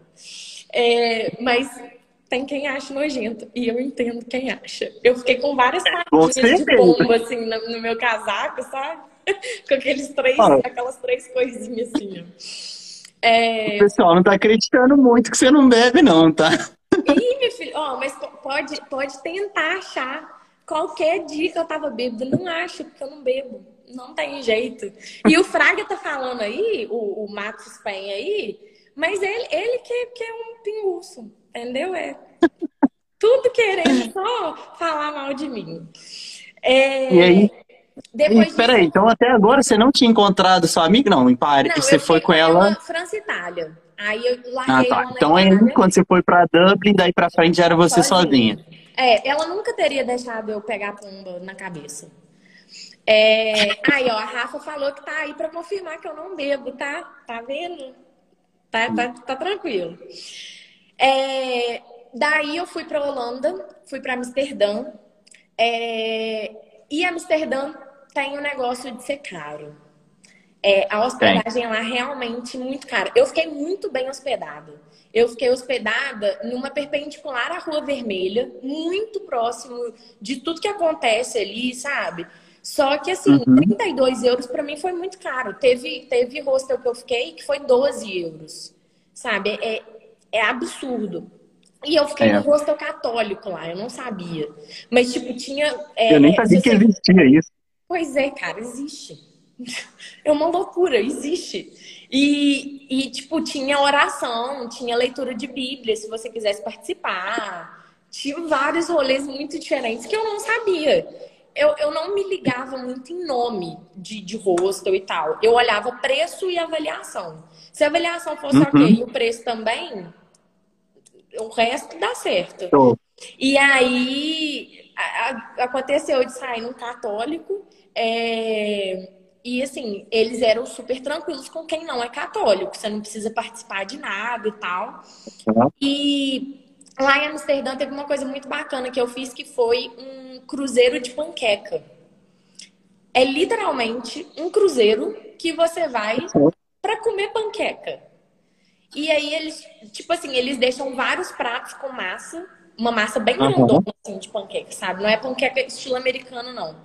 É, mas tem quem acha nojento. E eu entendo quem acha. Eu fiquei com várias patinhas de pombo, assim, no, no meu casaco, sabe? com aqueles três, ah. aquelas três coisinhas assim, É... O pessoal não tá acreditando muito que você não bebe, não, tá? Ih, meu filho, ó, mas pode, pode tentar achar. Qualquer dia que eu tava bêbada, não acho, porque eu não bebo. Não tem jeito. E o Fraga tá falando aí, o, o Matos Pen aí, mas ele, ele que, que é um pinguço, entendeu? É tudo querendo só falar mal de mim. É... E aí, depois Espera aí, então até agora você não tinha encontrado sua amiga? Não, em Paris. Não, você foi com ela. ela França e Itália. Aí eu larguei ah, tá. Então aí, quando você foi para Dublin, daí para frente já era você sozinha. sozinha. É, ela nunca teria deixado eu pegar a pomba na cabeça. É... Aí, ó, a Rafa falou que tá aí para confirmar que eu não bebo, tá? Tá vendo? Tá, tá, tá tranquilo. É... Daí eu fui para Holanda, fui para Amsterdã. É... E Amsterdã tem o um negócio de ser caro. É, a hospedagem lá realmente muito cara. Eu fiquei muito bem hospedada. Eu fiquei hospedada numa perpendicular à Rua Vermelha, muito próximo de tudo que acontece ali, sabe? Só que, assim, uhum. 32 euros para mim foi muito caro. Teve, teve hostel que eu fiquei que foi 12 euros, sabe? É, é absurdo. E eu fiquei é. no hostel católico lá, eu não sabia. Mas, tipo, tinha. É, eu nem sabia que existia isso. Pois é, cara, existe. É uma loucura, existe. E, e, tipo, tinha oração, tinha leitura de Bíblia, se você quisesse participar. Tinha vários rolês muito diferentes que eu não sabia eu, eu não me ligava muito em nome de, de hostel e tal. Eu olhava preço e avaliação. Se a avaliação fosse uhum. ok e o preço também, o resto dá certo. E aí a, a, aconteceu de sair num católico. É, e assim, eles eram super tranquilos com quem não é católico. Você não precisa participar de nada e tal. Uhum. E Lá em Amsterdã teve uma coisa muito bacana que eu fiz que foi um cruzeiro de panqueca. É literalmente um cruzeiro que você vai para comer panqueca. E aí eles, tipo assim, eles deixam vários pratos com massa, uma massa bem grandona assim de panqueca, sabe? Não é panqueca estilo americano não.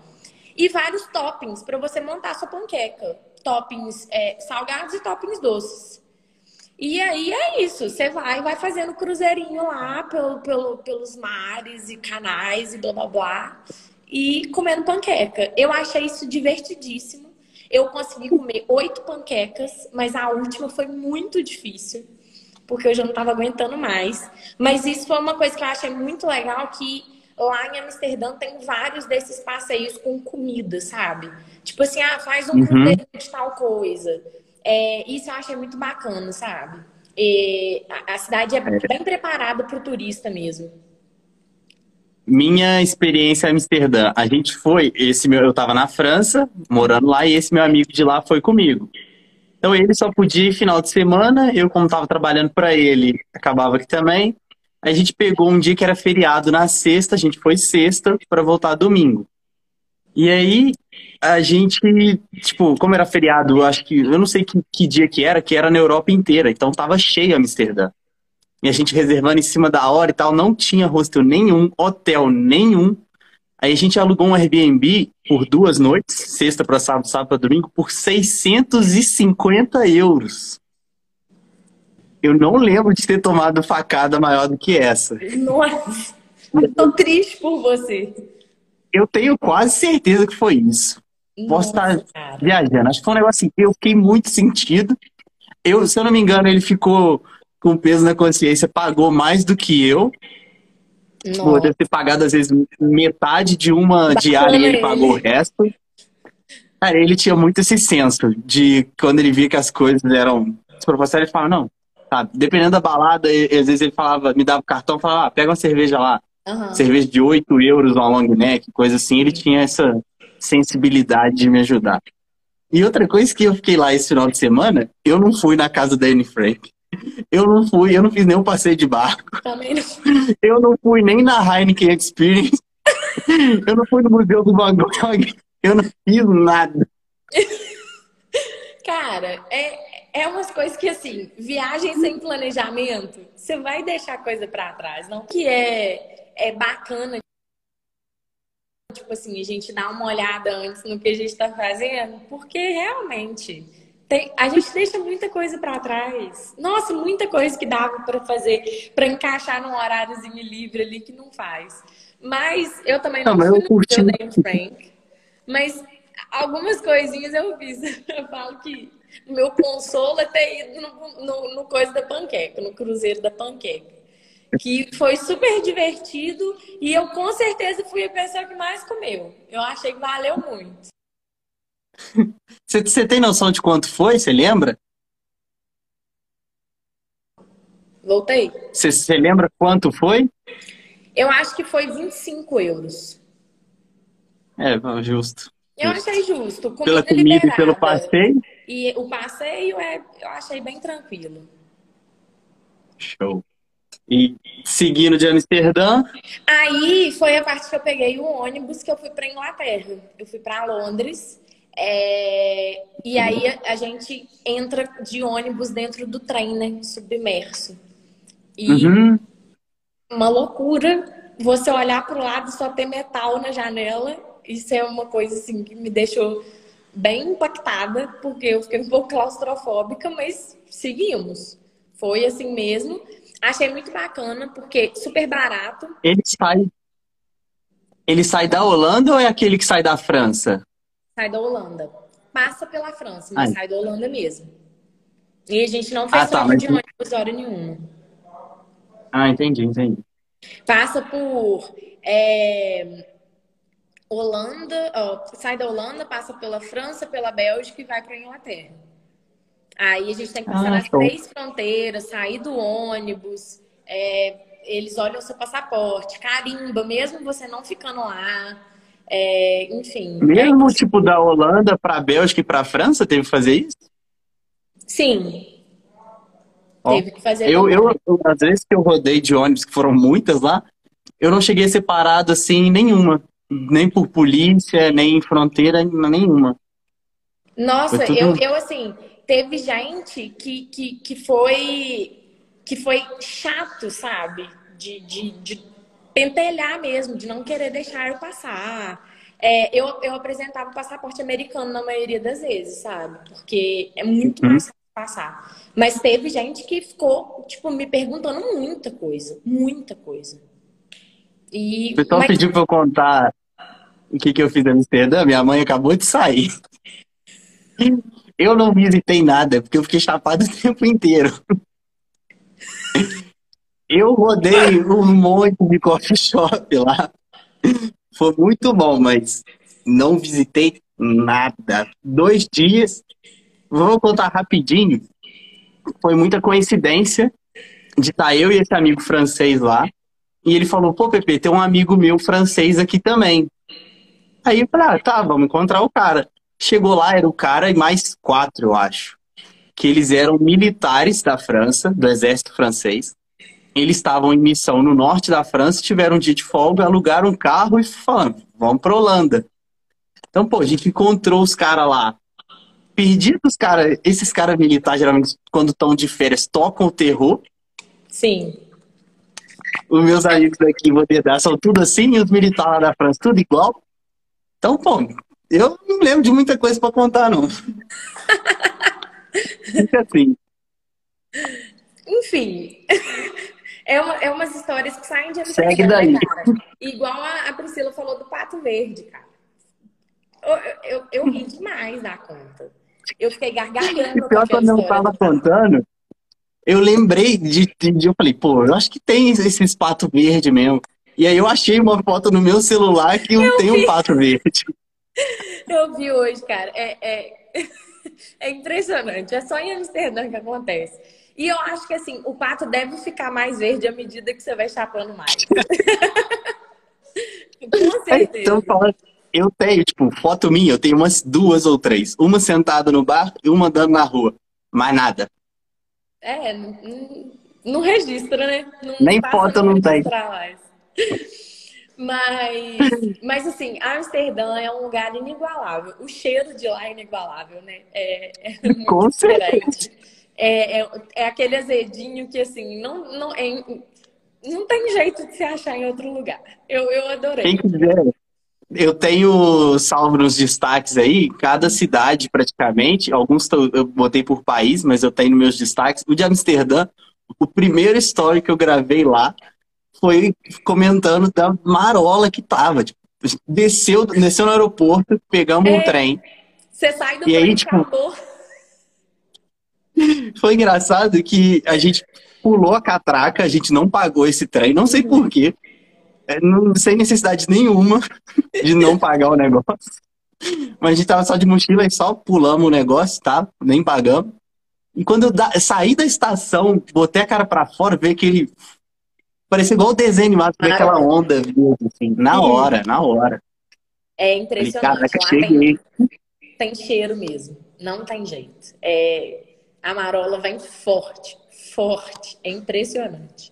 E vários toppings para você montar sua panqueca. Toppings é, salgados e toppings doces. E aí é isso, você vai, vai fazendo cruzeirinho lá pelo, pelo, pelos mares e canais e blá blá blá, e comendo panqueca. Eu achei isso divertidíssimo. Eu consegui comer oito panquecas, mas a última foi muito difícil, porque eu já não estava aguentando mais. Mas isso foi uma coisa que eu achei muito legal, que lá em Amsterdã tem vários desses passeios com comida, sabe? Tipo assim, ah, faz um uhum. de tal coisa é, isso eu achei muito bacana, sabe? E a, cidade é, é bem preparada para o turista mesmo. Minha experiência em Amsterdã, a gente foi, esse meu, eu estava na França, morando lá, e esse meu amigo de lá foi comigo. Então ele só podia ir final de semana, eu como estava trabalhando para ele, acabava aqui também. A gente pegou um dia que era feriado na sexta, a gente foi sexta para voltar domingo. E aí a gente, tipo, como era feriado, acho que, eu não sei que, que dia que era, que era na Europa inteira, então tava cheio Amsterdã. E a gente reservando em cima da hora e tal, não tinha hostel nenhum, hotel nenhum. Aí a gente alugou um Airbnb por duas noites, sexta para sábado, sábado para domingo, por 650 euros. Eu não lembro de ter tomado facada maior do que essa. Nossa, eu tô triste por você. Eu tenho quase certeza que foi isso. Posso estar cara. viajando. Acho que foi um negócio assim, eu fiquei muito sentido. Eu, se eu não me engano, ele ficou com peso na consciência, pagou mais do que eu. Deve ter pagado, às vezes, metade de uma Bacana diária e ele, ele pagou o resto. Cara, ele tinha muito esse senso de quando ele via que as coisas eram desproporcionais, ele falava, não, sabe? Dependendo da balada, às vezes ele falava, me dava o cartão, falava, ah, pega uma cerveja lá. Uhum. Cerveja de 8 euros, uma long neck, coisa assim. Ele tinha essa sensibilidade de me ajudar. E outra coisa que eu fiquei lá esse final de semana, eu não fui na casa da Anne Frank. Eu não fui, eu não fiz nenhum passeio de barco. Também não. Eu não fui nem na Heineken Experience. Eu não fui no Museu do Van Gogh. Eu não fiz nada. Cara, é, é umas coisas que assim, viagem sem planejamento, você vai deixar coisa para trás, não? Que é, é bacana tipo assim, a gente dá uma olhada antes no que a gente está fazendo, porque realmente tem, a gente deixa muita coisa para trás. Nossa, muita coisa que dava para fazer, para encaixar num horáriozinho livre ali que não faz. Mas eu também não, não fui no curti... Museu Frank. Mas algumas coisinhas eu fiz. Eu falo que o meu consolo é ter ido no, no, no coisa da panqueca, no cruzeiro da panqueca que foi super divertido e eu com certeza fui a pessoa que mais comeu. Eu achei que valeu muito. Você tem noção de quanto foi? Você lembra? Voltei. Você lembra quanto foi? Eu acho que foi 25 euros. É, justo. Eu achei justo. Comida Pela comida e pelo passeio? E o passeio é, eu achei bem tranquilo. Show. E seguindo de Amsterdã? Aí foi a parte que eu peguei o ônibus que eu fui para Inglaterra. Eu fui para Londres. É... E aí a, gente entra de ônibus dentro do trem, né? Submerso. E uhum. uma loucura você olhar para o lado e só ter metal na janela. Isso é uma coisa assim que me deixou bem impactada, porque eu fiquei um pouco claustrofóbica, mas seguimos. Foi assim mesmo. Achei muito bacana, porque super barato. Ele sai. Ele sai da Holanda ou é aquele que sai da França? Sai da Holanda. Passa pela França, mas Ai. sai da Holanda mesmo. E a gente não fez ah, tá, mas... de ônibus hora nenhuma. Ah, entendi, entendi. Passa por é, Holanda, ó, sai da Holanda, passa pela França, pela Bélgica e vai para a Inglaterra. Aí a gente tem que passar ah, nas três fronteiras, sair do ônibus, é, eles olham o seu passaporte, carimba, mesmo você não ficando lá. É, enfim. Mesmo é tipo da Holanda para a Bélgica e para a França, teve que fazer isso? Sim. Ó, teve que fazer. Eu, eu, eu, às vezes que eu rodei de ônibus, que foram muitas lá, eu não cheguei separado assim nenhuma nem por polícia, nem em fronteira nenhuma. Nossa, tudo... eu, eu assim, teve gente que, que, que foi que foi chato, sabe? De, de, de pentelhar mesmo, de não querer deixar eu passar. É, eu, eu apresentava o passaporte americano na maioria das vezes, sabe? Porque é muito uhum. mais fácil passar. Mas teve gente que ficou, tipo, me perguntando muita coisa. Muita coisa. E, o pessoal mas... pediu pra eu contar o que, que eu fiz em Amsterdã? Minha mãe acabou de sair. Eu não visitei nada, porque eu fiquei chapado o tempo inteiro. Eu rodei um monte de coffee shop lá. Foi muito bom, mas não visitei nada. Dois dias. Vou contar rapidinho. Foi muita coincidência de estar eu e esse amigo francês lá. E ele falou: pô, Pepe, tem um amigo meu francês aqui também. Aí eu falei, ah, tá, vamos encontrar o cara. Chegou lá, era o cara e mais quatro, eu acho. Que eles eram militares da França, do exército francês. Eles estavam em missão no norte da França, tiveram um dia de folga, alugaram um carro e falaram, vamos pra Holanda. Então, pô, a gente encontrou os caras lá. Perdidos, cara, esses caras militares, geralmente, quando estão de férias, tocam o terror. Sim. Os meus amigos daqui, vou dar, são tudo assim, e os militares lá da França, tudo igual. Então, pô, eu não lembro de muita coisa para contar, não. Fica assim. Enfim. É, uma, é umas histórias que saem de Segue daí. Cara. Igual a, a, Priscila falou do Pato Verde, cara. Eu, eu, eu ri demais da conta. Eu fiquei gargalhando. Pior que eu não tava contando, eu lembrei de, de, Eu falei, pô, eu acho que tem esses pato verde mesmo. E aí eu achei uma foto no meu celular que eu tem vi. um pato verde. Eu vi hoje, cara. É, é, é impressionante. É só em Amsterdã que acontece. E eu acho que assim, o pato deve ficar mais verde à medida que você vai chapando mais. Com certeza. Então, eu tenho, tipo, foto minha, eu tenho umas duas ou três. Uma sentada no bar e uma andando na rua. Mais nada. É, não, não registra, né? Não Nem foto não tem. Mais. Mas, mas assim, Amsterdã é um lugar inigualável. O cheiro de lá é inigualável, né? É, é muito Com diferente. É, é, é, aquele azedinho que, assim, não, não, é, não tem jeito de se achar em outro lugar. Eu, eu adorei. Quem quiser, eu tenho salvo nos destaques aí, cada cidade praticamente, alguns eu botei por país, mas eu tenho nos meus destaques. O de Amsterdã, o primeiro story que eu gravei lá foi comentando da marola que tava. Tipo, desceu, desceu no aeroporto, pegamos é, um trem. Você sai do e trem, aí, tipo, acabou. Foi engraçado que a gente pulou a catraca, a gente não pagou esse trem, não sei porquê. É, não, sem necessidade nenhuma de não pagar o negócio. Mas a gente tava só de mochila e só pulamos o negócio, tá? Nem pagamos. E quando eu da, saí da estação, botei a cara para fora, ver aquele Parecia igual o desenho animado, ah, aquela onda verde, assim, na hora, na hora. É impressionante. Caraca, Lá tem, tem cheiro mesmo. Não tem jeito. É, a marola vem forte, forte. É impressionante.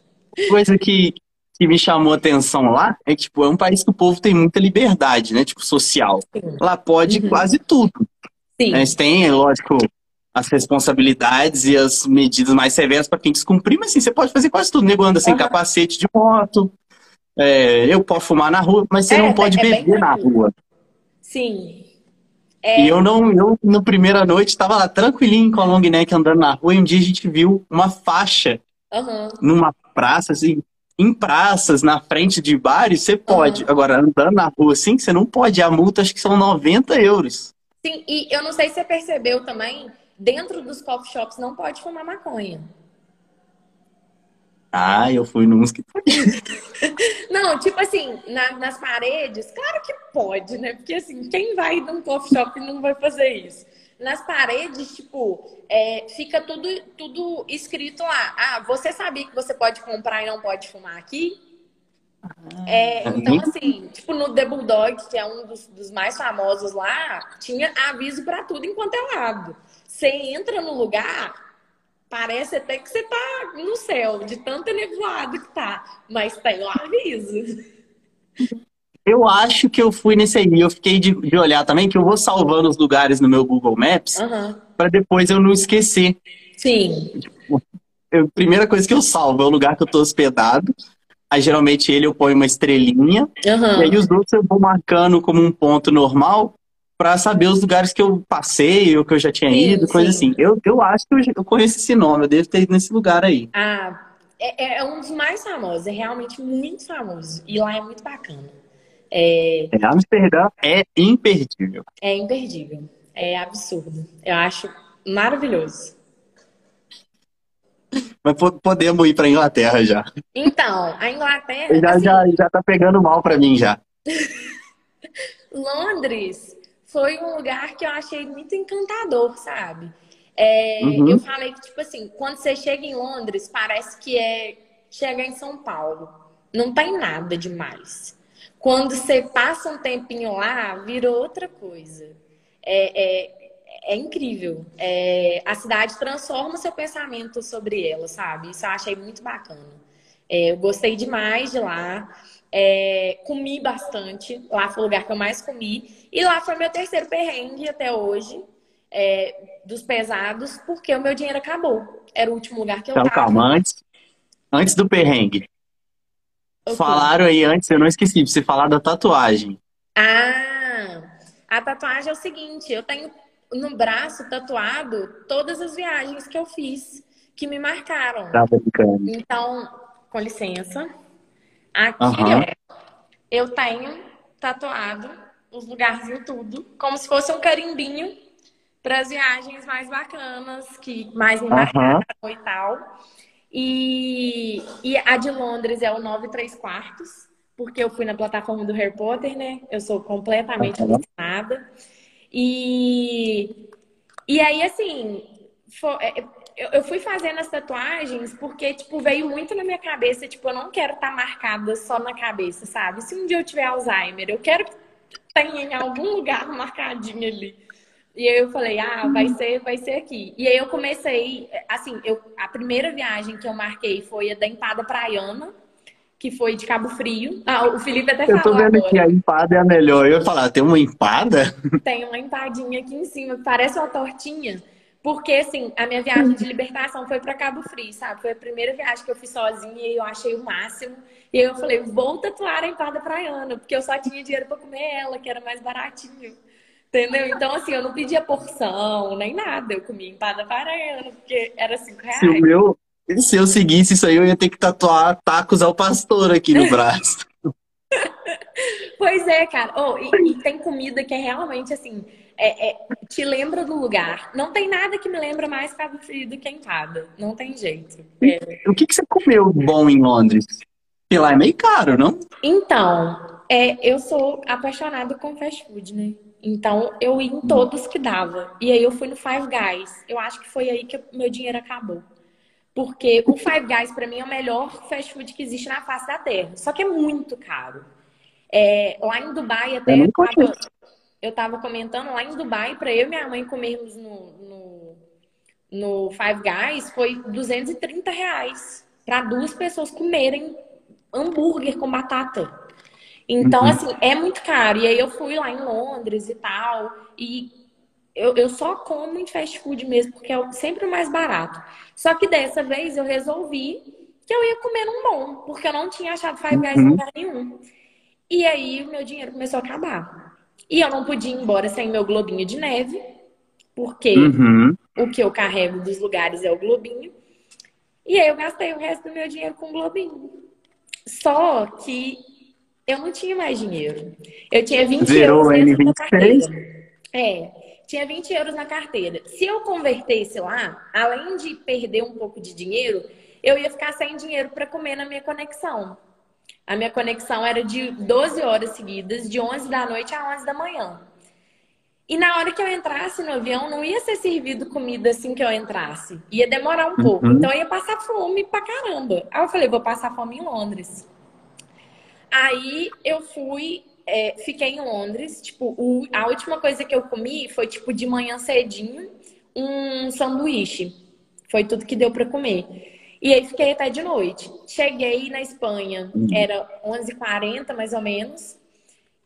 Coisa que, que me chamou a atenção lá é que, tipo, é um país que o povo tem muita liberdade, né? Tipo, social. Sim. Lá pode uhum. quase tudo. Sim. Eles têm, lógico, as responsabilidades e as medidas mais severas para quem descumprir, mas assim, você pode fazer quase tudo. Nego anda sem uhum. capacete de moto, é, eu posso fumar na rua, mas você é, não pode é beber na rua. Sim. É... E eu não, eu na primeira noite estava lá tranquilinho com a long neck andando na rua e um dia a gente viu uma faixa uhum. numa praça, assim, em praças, na frente de bares, você pode. Uhum. Agora, andando na rua assim, você não pode. A multa acho que são 90 euros. Sim, e eu não sei se você percebeu também, dentro dos coffee shops não pode fumar maconha. Ah, eu fui nos que Não, tipo assim, na, nas paredes, claro que pode, né? Porque assim, quem vai num coffee shop não vai fazer isso? Nas paredes, tipo, é, fica tudo, tudo escrito lá. Ah, você sabia que você pode comprar e não pode fumar aqui? Ah, é, então, assim, tipo, no The Bulldog, que é um dos, dos mais famosos lá, tinha aviso para tudo enquanto é lado. Você entra no lugar, parece até que você tá no céu, de tanta nevoado que tá. Mas tem um aviso. Eu acho que eu fui nesse aí. Eu fiquei de, de olhar também, que eu vou salvando os lugares no meu Google Maps, uhum. para depois eu não esquecer. Sim. a primeira coisa que eu salvo é o lugar que eu tô hospedado. Aí geralmente ele eu ponho uma estrelinha. Uhum. E aí os outros eu vou marcando como um ponto normal para saber os lugares que eu passei ou que eu já tinha sim, ido, coisa assim. Eu, eu acho que eu, eu conheço esse nome, eu devo ter ido nesse lugar aí. Ah, é, é, um dos mais famosos, é realmente muito famoso. E lá é muito bacana. É... é Amsterdã é imperdível. É imperdível. É absurdo. Eu acho maravilhoso. Mas podemos ir para Inglaterra já. Então, a Inglaterra. Já, assim... já, já tá pegando mal para mim já. Londres foi um lugar que eu achei muito encantador, sabe? É, uhum. Eu falei que, tipo assim, quando você chega em Londres, parece que é chegar em São Paulo. Não tem nada demais. Quando você passa um tempinho lá, vira outra coisa. É, é, é incrível. É, a cidade transforma seu pensamento sobre ela, sabe? Isso eu achei muito bacana. É, eu gostei demais de lá. É, comi bastante. Lá foi o lugar que eu mais comi. E lá foi meu terceiro perrengue até hoje. É, dos pesados, porque o meu dinheiro acabou. Era o último lugar que eu então, tava. calma, antes, antes do perrengue. Okay. Falaram aí antes, eu não esqueci de você falar da tatuagem. Ah, a tatuagem é o seguinte, eu tenho no braço tatuado todas as viagens que eu fiz, que me marcaram. Tá brincando. Então, com licença. Aqui, uhum. eu tenho tatuado os lugarzinhos tudo, como se fosse um carimbinho para as viagens mais bacanas, que mais me marcaram uhum. e tal. E, e a de Londres é o 9 3 quartos, porque eu fui na plataforma do Harry Potter, né? Eu sou completamente uhum. alucinada. E, e aí, assim, foi, é, eu, eu fui fazendo as tatuagens porque, tipo, veio muito na minha cabeça, tipo, eu não quero estar tá marcada só na cabeça, sabe? Se um dia eu tiver Alzheimer, eu quero que tenha em algum lugar marcadinho ali. E aí eu falei, ah, vai ser, vai ser aqui. E aí eu comecei, assim, eu, a primeira viagem que eu marquei foi a da Empada Praiana, que foi de Cabo Frio. Ah, o Felipe até falou Eu tô vendo agora. que a empada é a melhor. Eu ia falar, tem uma empada? Tem uma empadinha aqui em cima, parece uma tortinha. Porque, assim, a minha viagem de libertação foi para Cabo Frio, sabe? Foi a primeira viagem que eu fiz sozinha e eu achei o máximo. E eu falei, vou tatuar a empada praiana, porque eu só tinha dinheiro para comer ela, que era mais baratinho. Entendeu? Então, assim, eu não pedia porção, nem nada. Eu comia empada praiana, porque era cinco reais. Se, o meu, se eu seguisse isso aí, eu ia ter que tatuar tacos ao pastor aqui no braço. pois é, cara. Oh, e, e tem comida que é realmente, assim é, é, te lembra do lugar. Não tem nada que me lembra mais Cabo Frio do que empada. Não tem jeito. É. O que, que você comeu bom em Londres? Porque lá é meio caro, não? Então, é, eu sou apaixonada com fast food, né? Então, eu ia em todos que dava. E aí eu fui no Five Guys. Eu acho que foi aí que meu dinheiro acabou. Porque o Five Guys, para mim, é o melhor fast food que existe na face da Terra. Só que é muito caro. É, lá em Dubai, até eu, tava, eu tava comentando, lá em Dubai, para eu e minha mãe comermos no, no, no Five Guys, foi 230 reais para duas pessoas comerem hambúrguer com batata. Então, uhum. assim, é muito caro. E aí eu fui lá em Londres e tal, e eu, eu só como em fast food mesmo, porque é sempre o mais barato. Só que dessa vez eu resolvi que eu ia comer num bom, porque eu não tinha achado Five Guys em uhum. lugar nenhum. E aí o meu dinheiro começou a acabar. E eu não podia ir embora sem meu globinho de neve, porque uhum. o que eu carrego dos lugares é o globinho. E aí eu gastei o resto do meu dinheiro com o globinho. Só que eu não tinha mais dinheiro. Eu tinha 20 Zerou euros na carteira. É, tinha 20 euros na carteira. Se eu convertesse lá, além de perder um pouco de dinheiro, eu ia ficar sem dinheiro para comer na minha conexão. A minha conexão era de 12 horas seguidas, de 11 da noite a 11 da manhã. E na hora que eu entrasse no avião, não ia ser servido comida assim que eu entrasse. Ia demorar um pouco. Uhum. Então eu ia passar fome pra caramba. Aí eu falei, vou passar fome em Londres. Aí eu fui, é, fiquei em Londres. Tipo, o, a última coisa que eu comi foi, tipo, de manhã cedinho, um sanduíche. Foi tudo que deu para comer. E aí fiquei até de noite. Cheguei na Espanha, uhum. era 11h40 mais ou menos.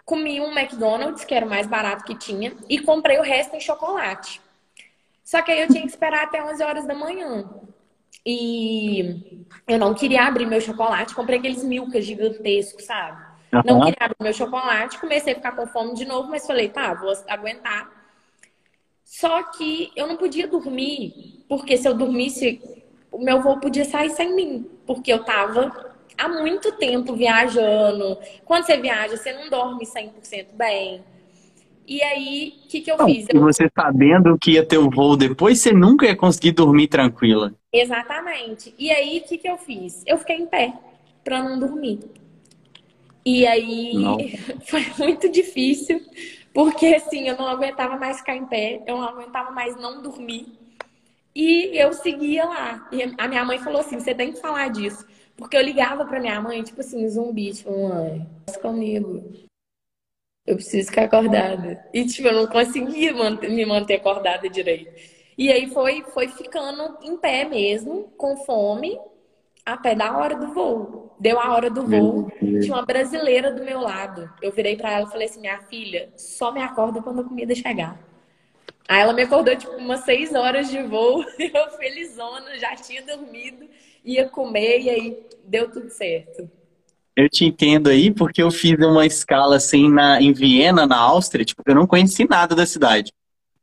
Comi um McDonald's, que era o mais barato que tinha, e comprei o resto em chocolate. Só que aí eu tinha que esperar até 11 horas da manhã. E eu não queria abrir meu chocolate, comprei aqueles milkas gigantescos, sabe? Uhum. Não queria abrir meu chocolate, comecei a ficar com fome de novo, mas falei, tá, vou aguentar. Só que eu não podia dormir, porque se eu dormisse, o meu voo podia sair sem mim, porque eu tava há muito tempo viajando. Quando você viaja, você não dorme 100% bem. E aí, o que, que eu não, fiz? E você sabendo que ia ter o voo depois, você nunca ia conseguir dormir tranquila. Exatamente. E aí, o que, que eu fiz? Eu fiquei em pé para não dormir. E aí, não. foi muito difícil, porque assim, eu não aguentava mais ficar em pé, eu não aguentava mais não dormir. E eu seguia lá. E a minha mãe falou assim: você tem que falar disso. Porque eu ligava pra minha mãe, tipo assim, zumbi, tipo, mãe, comigo. Eu preciso ficar acordada. E, tipo, eu não conseguia me manter acordada direito. E aí foi, foi ficando em pé mesmo, com fome, até da hora do voo. Deu a hora do voo, tinha uma brasileira do meu lado. Eu virei para ela e falei assim: minha filha, só me acorda quando a comida chegar. Aí ela me acordou tipo umas seis horas de voo, eu felizona, já tinha dormido, ia comer e aí deu tudo certo. Eu te entendo aí, porque eu fiz uma escala assim na, em Viena, na Áustria, tipo, eu não conheci nada da cidade.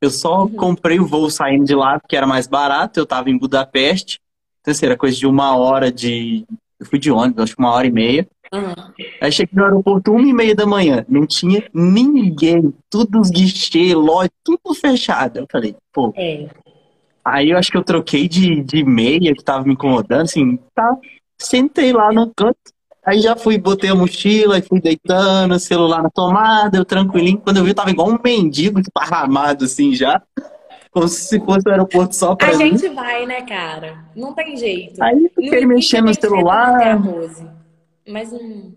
Eu só uhum. comprei o voo saindo de lá, porque era mais barato, eu tava em Budapeste. Então, assim, era coisa de uma hora de. Eu fui de ônibus, acho que uma hora e meia. Uhum. Aí cheguei no aeroporto uma e meia da manhã. Não tinha ninguém. Tudo os guichês, loja, tudo fechado. Eu falei, pô. É. Aí eu acho que eu troquei de, de meia que tava me incomodando, assim, tá. Sentei lá no canto, Aí já fui, botei a mochila e fui deitando, o celular na tomada, eu tranquilinho. Quando eu vi, eu tava igual um mendigo esparramado, assim, já. Como se fosse o aeroporto só pra A mim. gente vai, né, cara? Não tem jeito. Aí fiquei mexendo no celular. Mas não...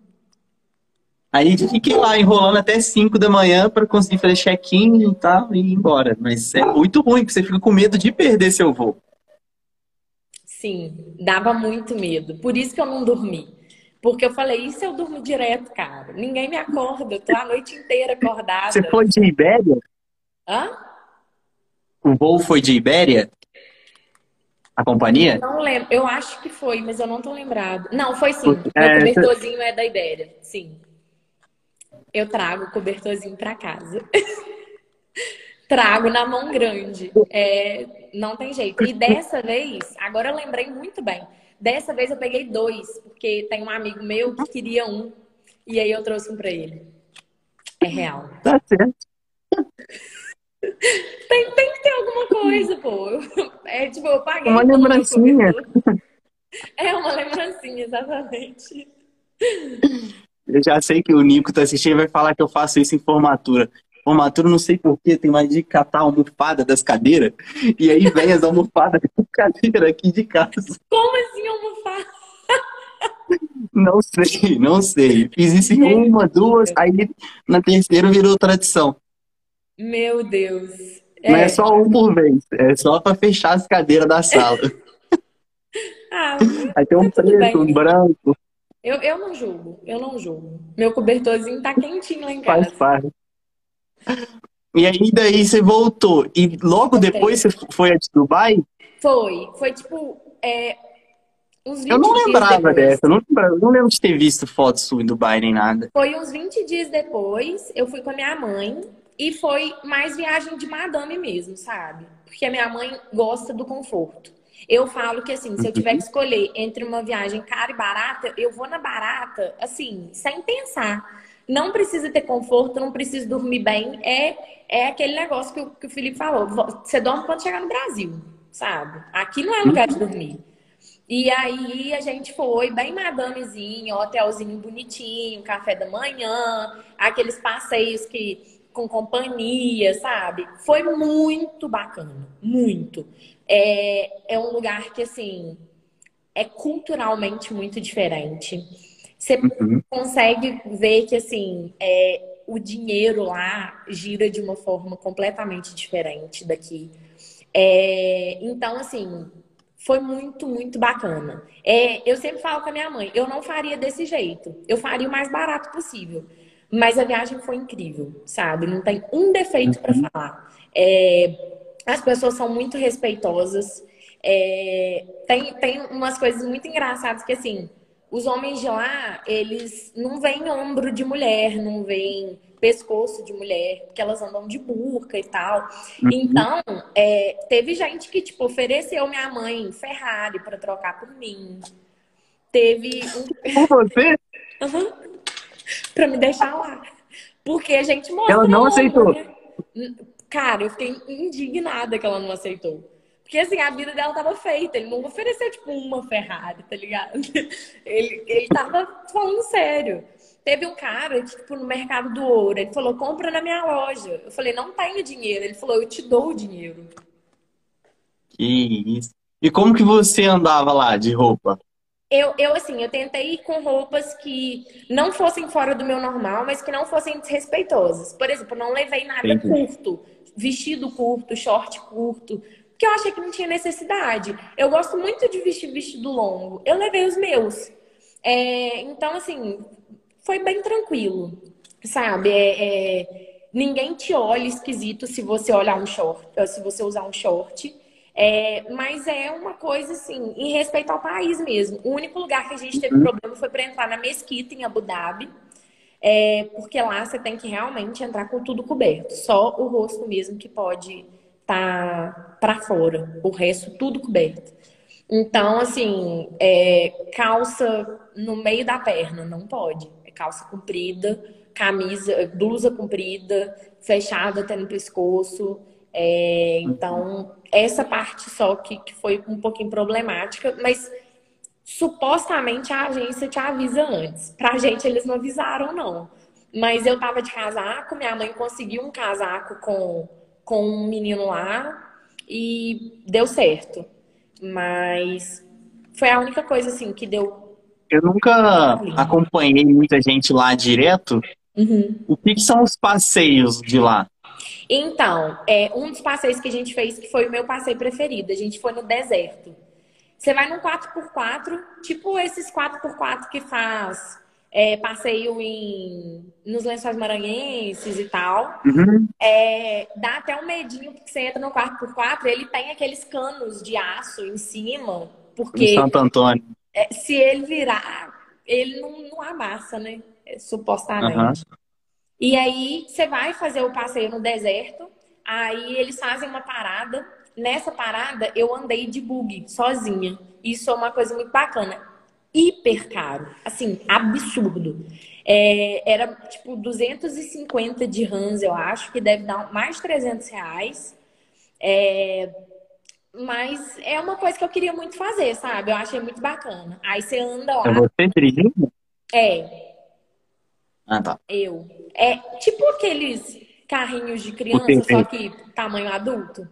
Aí fiquei lá enrolando até 5 da manhã para conseguir fazer check-in e tal e ir embora. Mas é muito ruim, porque você fica com medo de perder seu voo. Sim, dava muito medo. Por isso que eu não dormi. Porque eu falei, e se eu durmo direto, cara? Ninguém me acorda, eu tô a noite inteira acordada. Você foi de Ibéria? Hã? O voo foi de Ibéria? A companhia? Não lembro, eu acho que foi, mas eu não tô lembrado. Não, foi sim. É, Meu cobertorzinho é da Ibéria, sim. Eu trago o cobertorzinho pra casa. trago na mão grande. É, não tem jeito. E dessa vez, agora eu lembrei muito bem. Dessa vez eu peguei dois, porque tem um amigo meu que queria um. E aí eu trouxe um pra ele. É real. Tá certo. Tem, tem que ter alguma coisa, pô. É tipo, eu paguei. Uma lembrancinha. É uma lembrancinha, exatamente. Eu já sei que o Nico tá assistindo e vai falar que eu faço isso em formatura formatura, não sei porquê, tem mais de catar a almofada das cadeiras. E aí vem as almofadas da cadeira aqui de casa. Como assim almofada? Não sei, não sei. Fiz isso em uma, duas, aí na terceira virou tradição. Meu Deus. É, é só um por vez, é só para fechar as cadeiras da sala. ah, aí tem um preto, um branco. Eu, eu não julgo, eu não julgo. Meu cobertorzinho tá quentinho lá em casa. Faz parte. E aí daí você voltou. E logo depois você foi a Dubai? Foi. Foi tipo. É, uns 20 eu não lembrava dessa, eu não, lembrava, não lembro de ter visto fotos sua em Dubai nem nada. Foi uns 20 dias depois, eu fui com a minha mãe. E foi mais viagem de madame mesmo, sabe? Porque a minha mãe gosta do conforto. Eu falo que assim, se eu tiver que escolher entre uma viagem cara e barata, eu vou na barata, assim, sem pensar. Não precisa ter conforto, não precisa dormir bem. É, é aquele negócio que o, que o Felipe falou. Você dorme quando chegar no Brasil, sabe? Aqui não é lugar de dormir. E aí a gente foi bem madamezinho, hotelzinho bonitinho, café da manhã, aqueles passeios que com companhia, sabe? Foi muito bacana, muito. É, é um lugar que assim é culturalmente muito diferente. Você uhum. consegue ver que assim é, o dinheiro lá gira de uma forma completamente diferente daqui. É, então, assim, foi muito, muito bacana. É, eu sempre falo com a minha mãe, eu não faria desse jeito. Eu faria o mais barato possível. Mas a viagem foi incrível, sabe? Não tem um defeito para uhum. falar. É, as pessoas são muito respeitosas. É, tem, tem umas coisas muito engraçadas que, assim, os homens de lá, eles não veem ombro de mulher, não veem pescoço de mulher, porque elas andam de burca e tal. Uhum. Então, é, teve gente que, tipo, ofereceu minha mãe Ferrari para trocar por mim. Teve um... Por você? uhum. Pra me deixar lá. Porque a gente mostrou... Ela não aceitou. Né? Cara, eu fiquei indignada que ela não aceitou. Porque assim, a vida dela tava feita. Ele não ofereceu, tipo, uma Ferrari, tá ligado? Ele, ele tava falando sério. Teve um cara, tipo, no mercado do ouro. Ele falou, compra na minha loja. Eu falei, não tenho dinheiro. Ele falou, eu te dou o dinheiro. Que isso. E como que você andava lá de roupa? Eu, eu, assim, eu tentei ir com roupas que não fossem fora do meu normal, mas que não fossem desrespeitosas. Por exemplo, não levei nada Entendi. curto. Vestido curto, short curto que eu achei que não tinha necessidade. Eu gosto muito de vestir vestido longo. Eu levei os meus. É, então, assim, foi bem tranquilo, sabe? É, é, ninguém te olha esquisito se você olhar um short, se você usar um short. É, mas é uma coisa assim, em respeito ao país mesmo. O único lugar que a gente teve uhum. problema foi para entrar na mesquita em Abu Dhabi. É, porque lá você tem que realmente entrar com tudo coberto. Só o rosto mesmo que pode tá para fora, o resto tudo coberto. Então, assim, é, calça no meio da perna, não pode. É calça comprida, camisa, blusa comprida, fechada até no pescoço. É, então, essa parte só que, que foi um pouquinho problemática, mas supostamente a agência te avisa antes. Pra gente, eles não avisaram, não. Mas eu tava de casaco, minha mãe conseguiu um casaco com com um menino lá e deu certo. Mas foi a única coisa assim que deu. Eu nunca acompanhei muita gente lá direto. Uhum. O que, que, são os passeios de lá? Então, é um dos passeios que a gente fez que foi o meu passeio preferido. A gente foi no deserto. Você vai num 4x4, tipo esses 4x4 que faz é, passeio em, nos lençóis maranhenses e tal. Uhum. É, dá até um medinho, porque você entra no quarto por quatro, ele tem aqueles canos de aço em cima, porque... Em Santo Antônio. É, se ele virar, ele não, não amassa, né? É, supostamente. Uhum. E aí, você vai fazer o passeio no deserto, aí eles fazem uma parada. Nessa parada, eu andei de bug, sozinha. Isso é uma coisa muito bacana hiper caro. Assim, absurdo. É, era tipo 250 de Hans, eu acho, que deve dar mais de 300 reais. É, mas é uma coisa que eu queria muito fazer, sabe? Eu achei muito bacana. Aí você anda lá. É você dirigindo? É. Ah, tá. Eu. É tipo aqueles carrinhos de criança, só que tamanho adulto.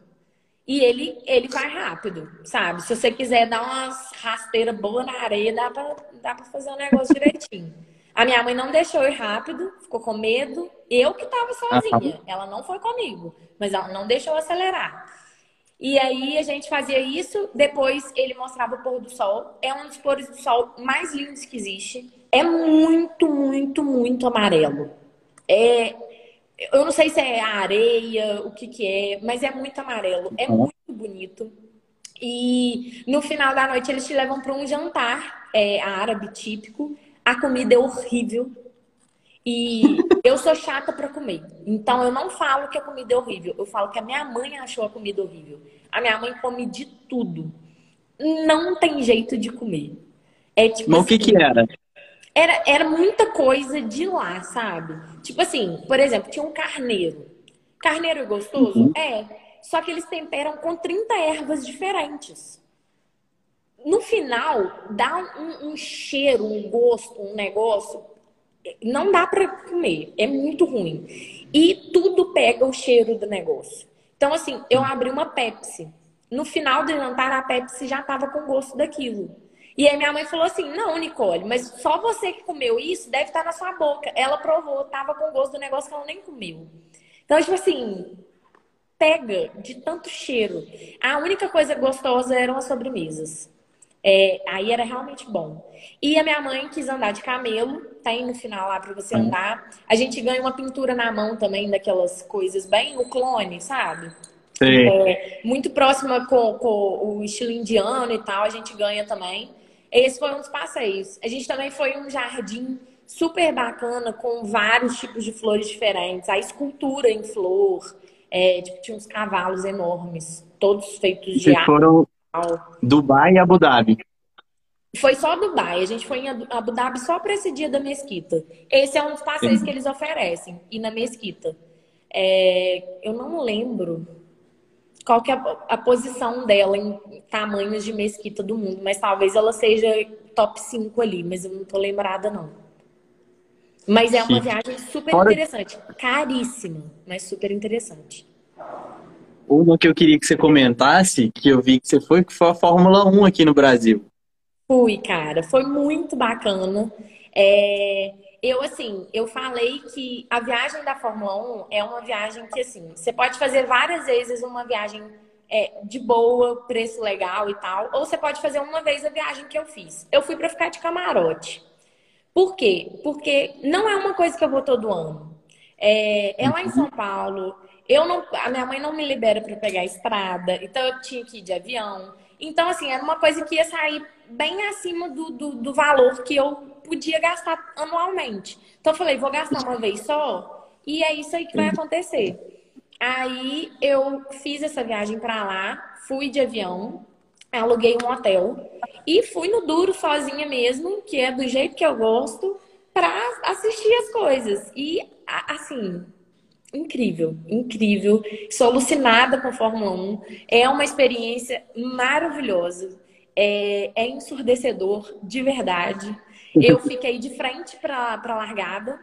E ele, ele vai rápido, sabe? Se você quiser dar umas rasteiras boas na areia, dá pra, dá pra fazer um negócio direitinho. A minha mãe não deixou ir rápido, ficou com medo. Eu que tava sozinha. Ela não foi comigo, mas ela não deixou acelerar. E aí a gente fazia isso, depois ele mostrava o pôr do sol. É um dos pôres do sol mais lindos que existe. É muito, muito, muito amarelo. É, eu não sei se é areia, o que que é, mas é muito amarelo. É muito bonito. E no final da noite eles te levam para um jantar é, árabe típico. A comida é horrível. E eu sou chata para comer. Então eu não falo que a comida é horrível. Eu falo que a minha mãe achou a comida horrível. A minha mãe come de tudo. Não tem jeito de comer. É tipo Mas assim, o que assim, que era? Era, era muita coisa de lá, sabe? Tipo assim, por exemplo, tinha um carneiro. Carneiro é gostoso? Uhum. É. Só que eles temperam com 30 ervas diferentes. No final, dá um, um cheiro, um gosto, um negócio. Não dá para comer. É muito ruim. E tudo pega o cheiro do negócio. Então, assim, eu abri uma Pepsi. No final do jantar, a Pepsi já tava com gosto daquilo. E aí minha mãe falou assim: Não, Nicole, mas só você que comeu isso deve estar na sua boca. Ela provou, tava com gosto do negócio que ela nem comeu. Então, tipo assim, pega de tanto cheiro. A única coisa gostosa eram as sobremesas. É, aí era realmente bom. E a minha mãe quis andar de camelo, tá aí no final lá para você andar. A gente ganha uma pintura na mão também, daquelas coisas bem o clone, sabe? Sim. É, muito próxima com, com o estilo indiano e tal, a gente ganha também. Esse foi um dos passeios. A gente também foi um jardim super bacana, com vários tipos de flores diferentes. A escultura em flor, é, tipo, tinha uns cavalos enormes, todos feitos de ar. foram Dubai e Abu Dhabi. Foi só Dubai. A gente foi em Abu Dhabi só para esse dia da mesquita. Esse é um dos passeios Sim. que eles oferecem, e na mesquita. É, eu não lembro qual que é a, a, posição dela em tamanhos de mesquita do mundo, mas talvez ela seja top 5 ali, mas eu não tô lembrada não. Mas é uma viagem super interessante, caríssima, mas super interessante. Uma que eu queria que você comentasse, que eu vi que você foi, que foi a Fórmula 1 aqui no Brasil. Fui, cara, foi muito bacana. É, eu, assim, eu falei que a viagem da Fórmula 1 é uma viagem que, assim, você pode fazer várias vezes uma viagem é, de boa, preço legal e tal, ou você pode fazer uma vez a viagem que eu fiz. Eu fui para ficar de camarote. Por quê? Porque não é uma coisa que eu vou todo ano. É, é lá em São Paulo. Eu não, a minha mãe não me libera para pegar a estrada, então eu tinha que ir de avião. Então, assim, era uma coisa que ia sair bem acima do, do, do valor que eu podia gastar anualmente. Então eu falei, vou gastar uma vez só e é isso aí que vai acontecer. Aí eu fiz essa viagem para lá, fui de avião, aluguei um hotel e fui no duro sozinha mesmo, que é do jeito que eu gosto, para assistir as coisas. E assim, incrível, incrível. Sou alucinada com a Fórmula 1. É uma experiência maravilhosa. É, é ensurdecedor, de verdade. Eu fiquei de frente para a largada.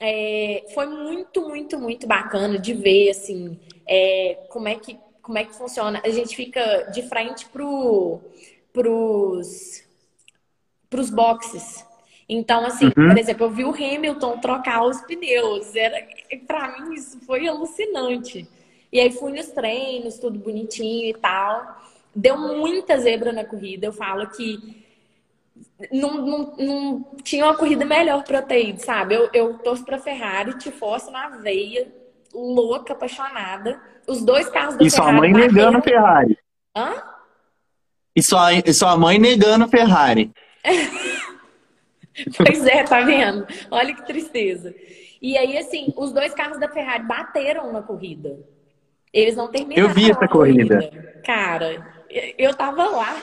É, foi muito, muito, muito bacana de ver assim é, como é que como é que funciona. A gente fica de frente pro pros pros boxes. Então, assim, uhum. por exemplo, eu vi o Hamilton trocar os pneus. Era, para mim, isso foi alucinante. E aí fui nos treinos, tudo bonitinho e tal. Deu muita zebra na corrida. Eu falo que não, não, não tinha uma corrida melhor pra eu ter ido, sabe? Eu, eu torço pra Ferrari, te forço na veia, louca, apaixonada. Os dois carros da e Ferrari. E sua mãe bateram... negando Ferrari. Hã? E sua, e sua mãe negando Ferrari. pois é, tá vendo? Olha que tristeza. E aí, assim, os dois carros da Ferrari bateram na corrida. Eles não terminaram. Eu vi essa corrida. corrida. Cara, eu tava lá.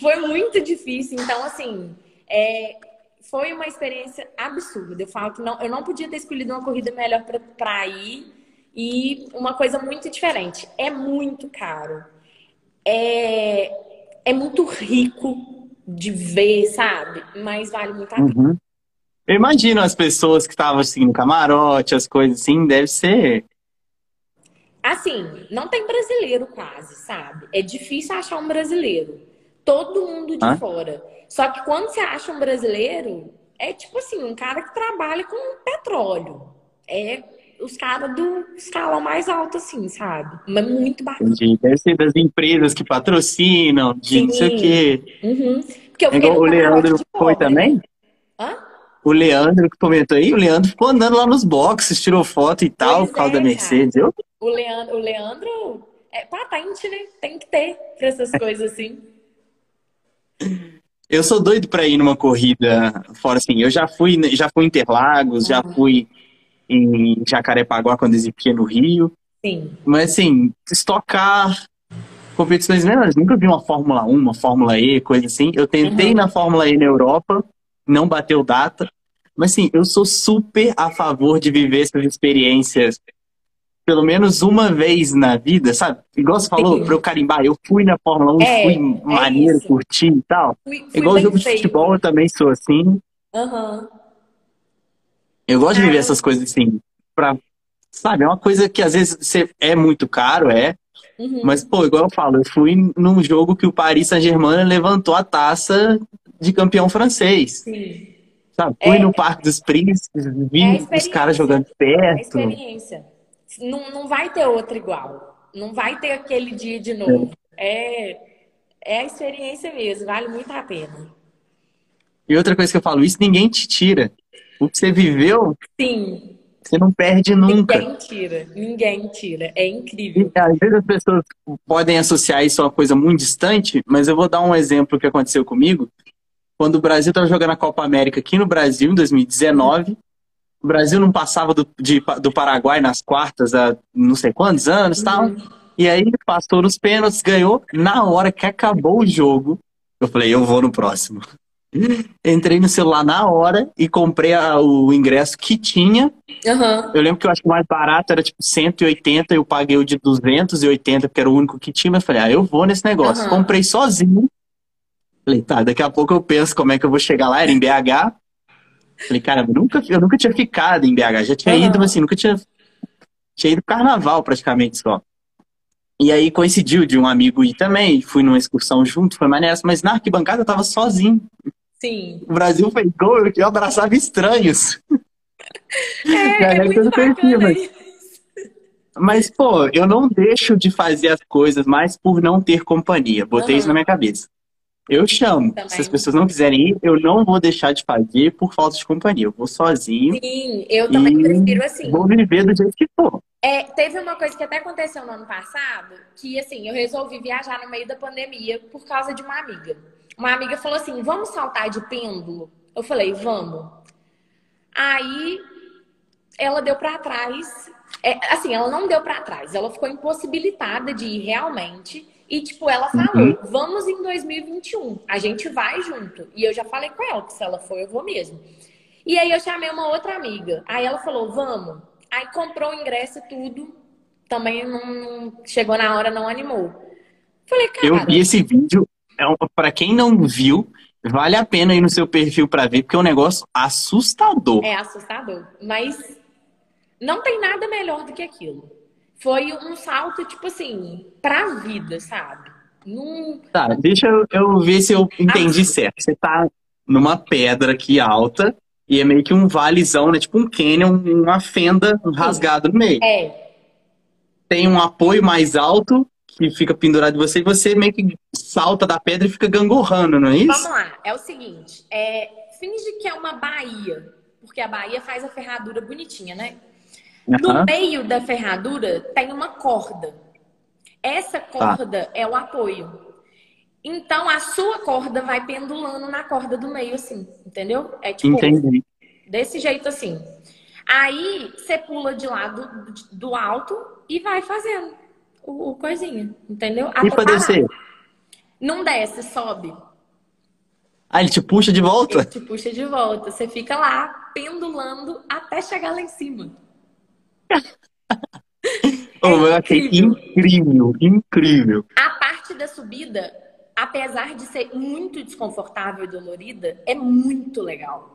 foi muito difícil. Então, assim, é, foi uma experiência absurda. Eu falo que não, eu não podia ter escolhido uma corrida melhor para ir. E uma coisa muito diferente. É muito caro. É, é muito rico de ver, sabe? Mas vale muito a pena. Uhum. Eu imagino as pessoas que estavam assim no camarote, as coisas assim, deve ser Assim, não tem brasileiro quase, sabe? É difícil achar um brasileiro. Todo mundo de fora. Só que quando você acha um brasileiro, é tipo assim, um cara que trabalha com petróleo. É os caras do escalão mais alto, assim, sabe? Mas muito bacana. Entendi. Deve ser das empresas que patrocinam, de Sim. não sei o quê. Uhum. Porque eu é igual o Leandro foi também? Hã? O Leandro que comentou aí, o Leandro ficou andando lá nos boxes, tirou foto e tal, pois por causa é, da Mercedes. Eu... O Leandro, o Leandro é patente, né? Tem que ter pra essas coisas assim. Eu sou doido para ir numa corrida fora assim. Eu já fui, já fui em Interlagos, já fui em Jacarepaguá quando existia no Rio. Sim. Mas assim, estocar competições menores. Nunca vi uma Fórmula 1, uma Fórmula E, coisa assim. Eu tentei uhum. na Fórmula E na Europa, não bateu data. Mas assim, eu sou super a favor de viver essas experiências pelo menos uma vez na vida, sabe? Igual você falou, Sim. pra eu carimbar, eu fui na Fórmula 1, é, fui é maneiro, isso. curti e tal. Fui, fui Igual jogo de futebol, eu também sou assim. Uhum. Eu gosto de viver essas coisas assim, pra, sabe? É uma coisa que às vezes você, é muito caro, é. Uhum. Mas, pô, igual eu falo, eu fui num jogo que o Paris Saint-Germain levantou a taça de campeão francês. Sim. Sabe? Fui é, no Parque dos Príncipes, vi é os caras jogando perto. É experiência. Não, não vai ter outra igual. Não vai ter aquele dia de novo. É, é a experiência mesmo, vale muito a pena. E outra coisa que eu falo, isso ninguém te tira. O que você viveu, Sim. você não perde nunca. Ninguém tira, ninguém tira. É incrível. E, às vezes as pessoas podem associar isso a uma coisa muito distante, mas eu vou dar um exemplo que aconteceu comigo. Quando o Brasil estava jogando a Copa América aqui no Brasil, em 2019, o Brasil não passava do, de, do Paraguai nas quartas há não sei quantos anos e tal. Uhum. E aí passou nos pênaltis, ganhou. Na hora que acabou o jogo, eu falei, eu vou no próximo. Entrei no celular na hora e comprei a, o ingresso que tinha. Uhum. Eu lembro que eu acho que o mais barato era tipo 180, eu paguei o de 280, porque era o único que tinha. Mas falei, ah, eu vou nesse negócio. Uhum. Comprei sozinho. Falei, tá, daqui a pouco eu penso como é que eu vou chegar lá. Era em BH. Falei, cara, eu nunca, eu nunca tinha ficado em BH, já tinha uhum. ido, mas assim, nunca tinha, tinha ido carnaval praticamente só. E aí coincidiu de um amigo ir também, fui numa excursão junto, foi maneiro, mas na arquibancada eu tava sozinho. Sim. O Brasil fez gol, eu abraçava estranhos. É, é muito mas... mas, pô, eu não deixo de fazer as coisas mais por não ter companhia. Botei uhum. isso na minha cabeça. Eu chamo. Também. Se as pessoas não quiserem ir, eu não vou deixar de fazer por falta de companhia. Eu vou sozinho. Sim, eu também prefiro assim. Vou viver do jeito que for. É, teve uma coisa que até aconteceu no ano passado, que assim, eu resolvi viajar no meio da pandemia por causa de uma amiga. Uma amiga falou assim: vamos saltar de pêndulo? Eu falei, vamos. Aí ela deu para trás. É, assim, ela não deu para trás, ela ficou impossibilitada de ir realmente. E, tipo, ela falou: uhum. vamos em 2021, a gente vai junto. E eu já falei com ela que se ela for, eu vou mesmo. E aí eu chamei uma outra amiga. Aí ela falou: vamos. Aí comprou o ingresso e tudo. Também não chegou na hora, não animou. Falei, cara. Eu vi esse vídeo. É para quem não viu, vale a pena ir no seu perfil para ver, porque é um negócio assustador. É assustador. Mas não tem nada melhor do que aquilo foi um salto, tipo assim, pra vida, sabe? Num... Tá, deixa eu, eu ver se eu entendi ah, certo. Você tá numa pedra aqui alta e é meio que um valezão, né? Tipo um canyon, uma fenda um rasgado no meio. É. Tem um apoio mais alto que fica pendurado de você e você meio que salta da pedra e fica gangorrando, não é isso? Vamos lá, é o seguinte, é, finge que é uma baía, porque a baía faz a ferradura bonitinha, né? Uhum. No meio da ferradura tem uma corda. Essa tá. corda tá. é o apoio. Então a sua corda vai pendulando na corda do meio, assim, entendeu? É tipo Entendi. desse jeito assim. Aí você pula de lado do alto e vai fazendo o, o coisinha, entendeu? Até e pra descer? Não desce, sobe. Ah, ele te puxa de volta? Ele te puxa de volta. Você fica lá pendulando até chegar lá em cima oh, eu achei incrível, incrível. A parte da subida, apesar de ser muito desconfortável e dolorida, é muito legal.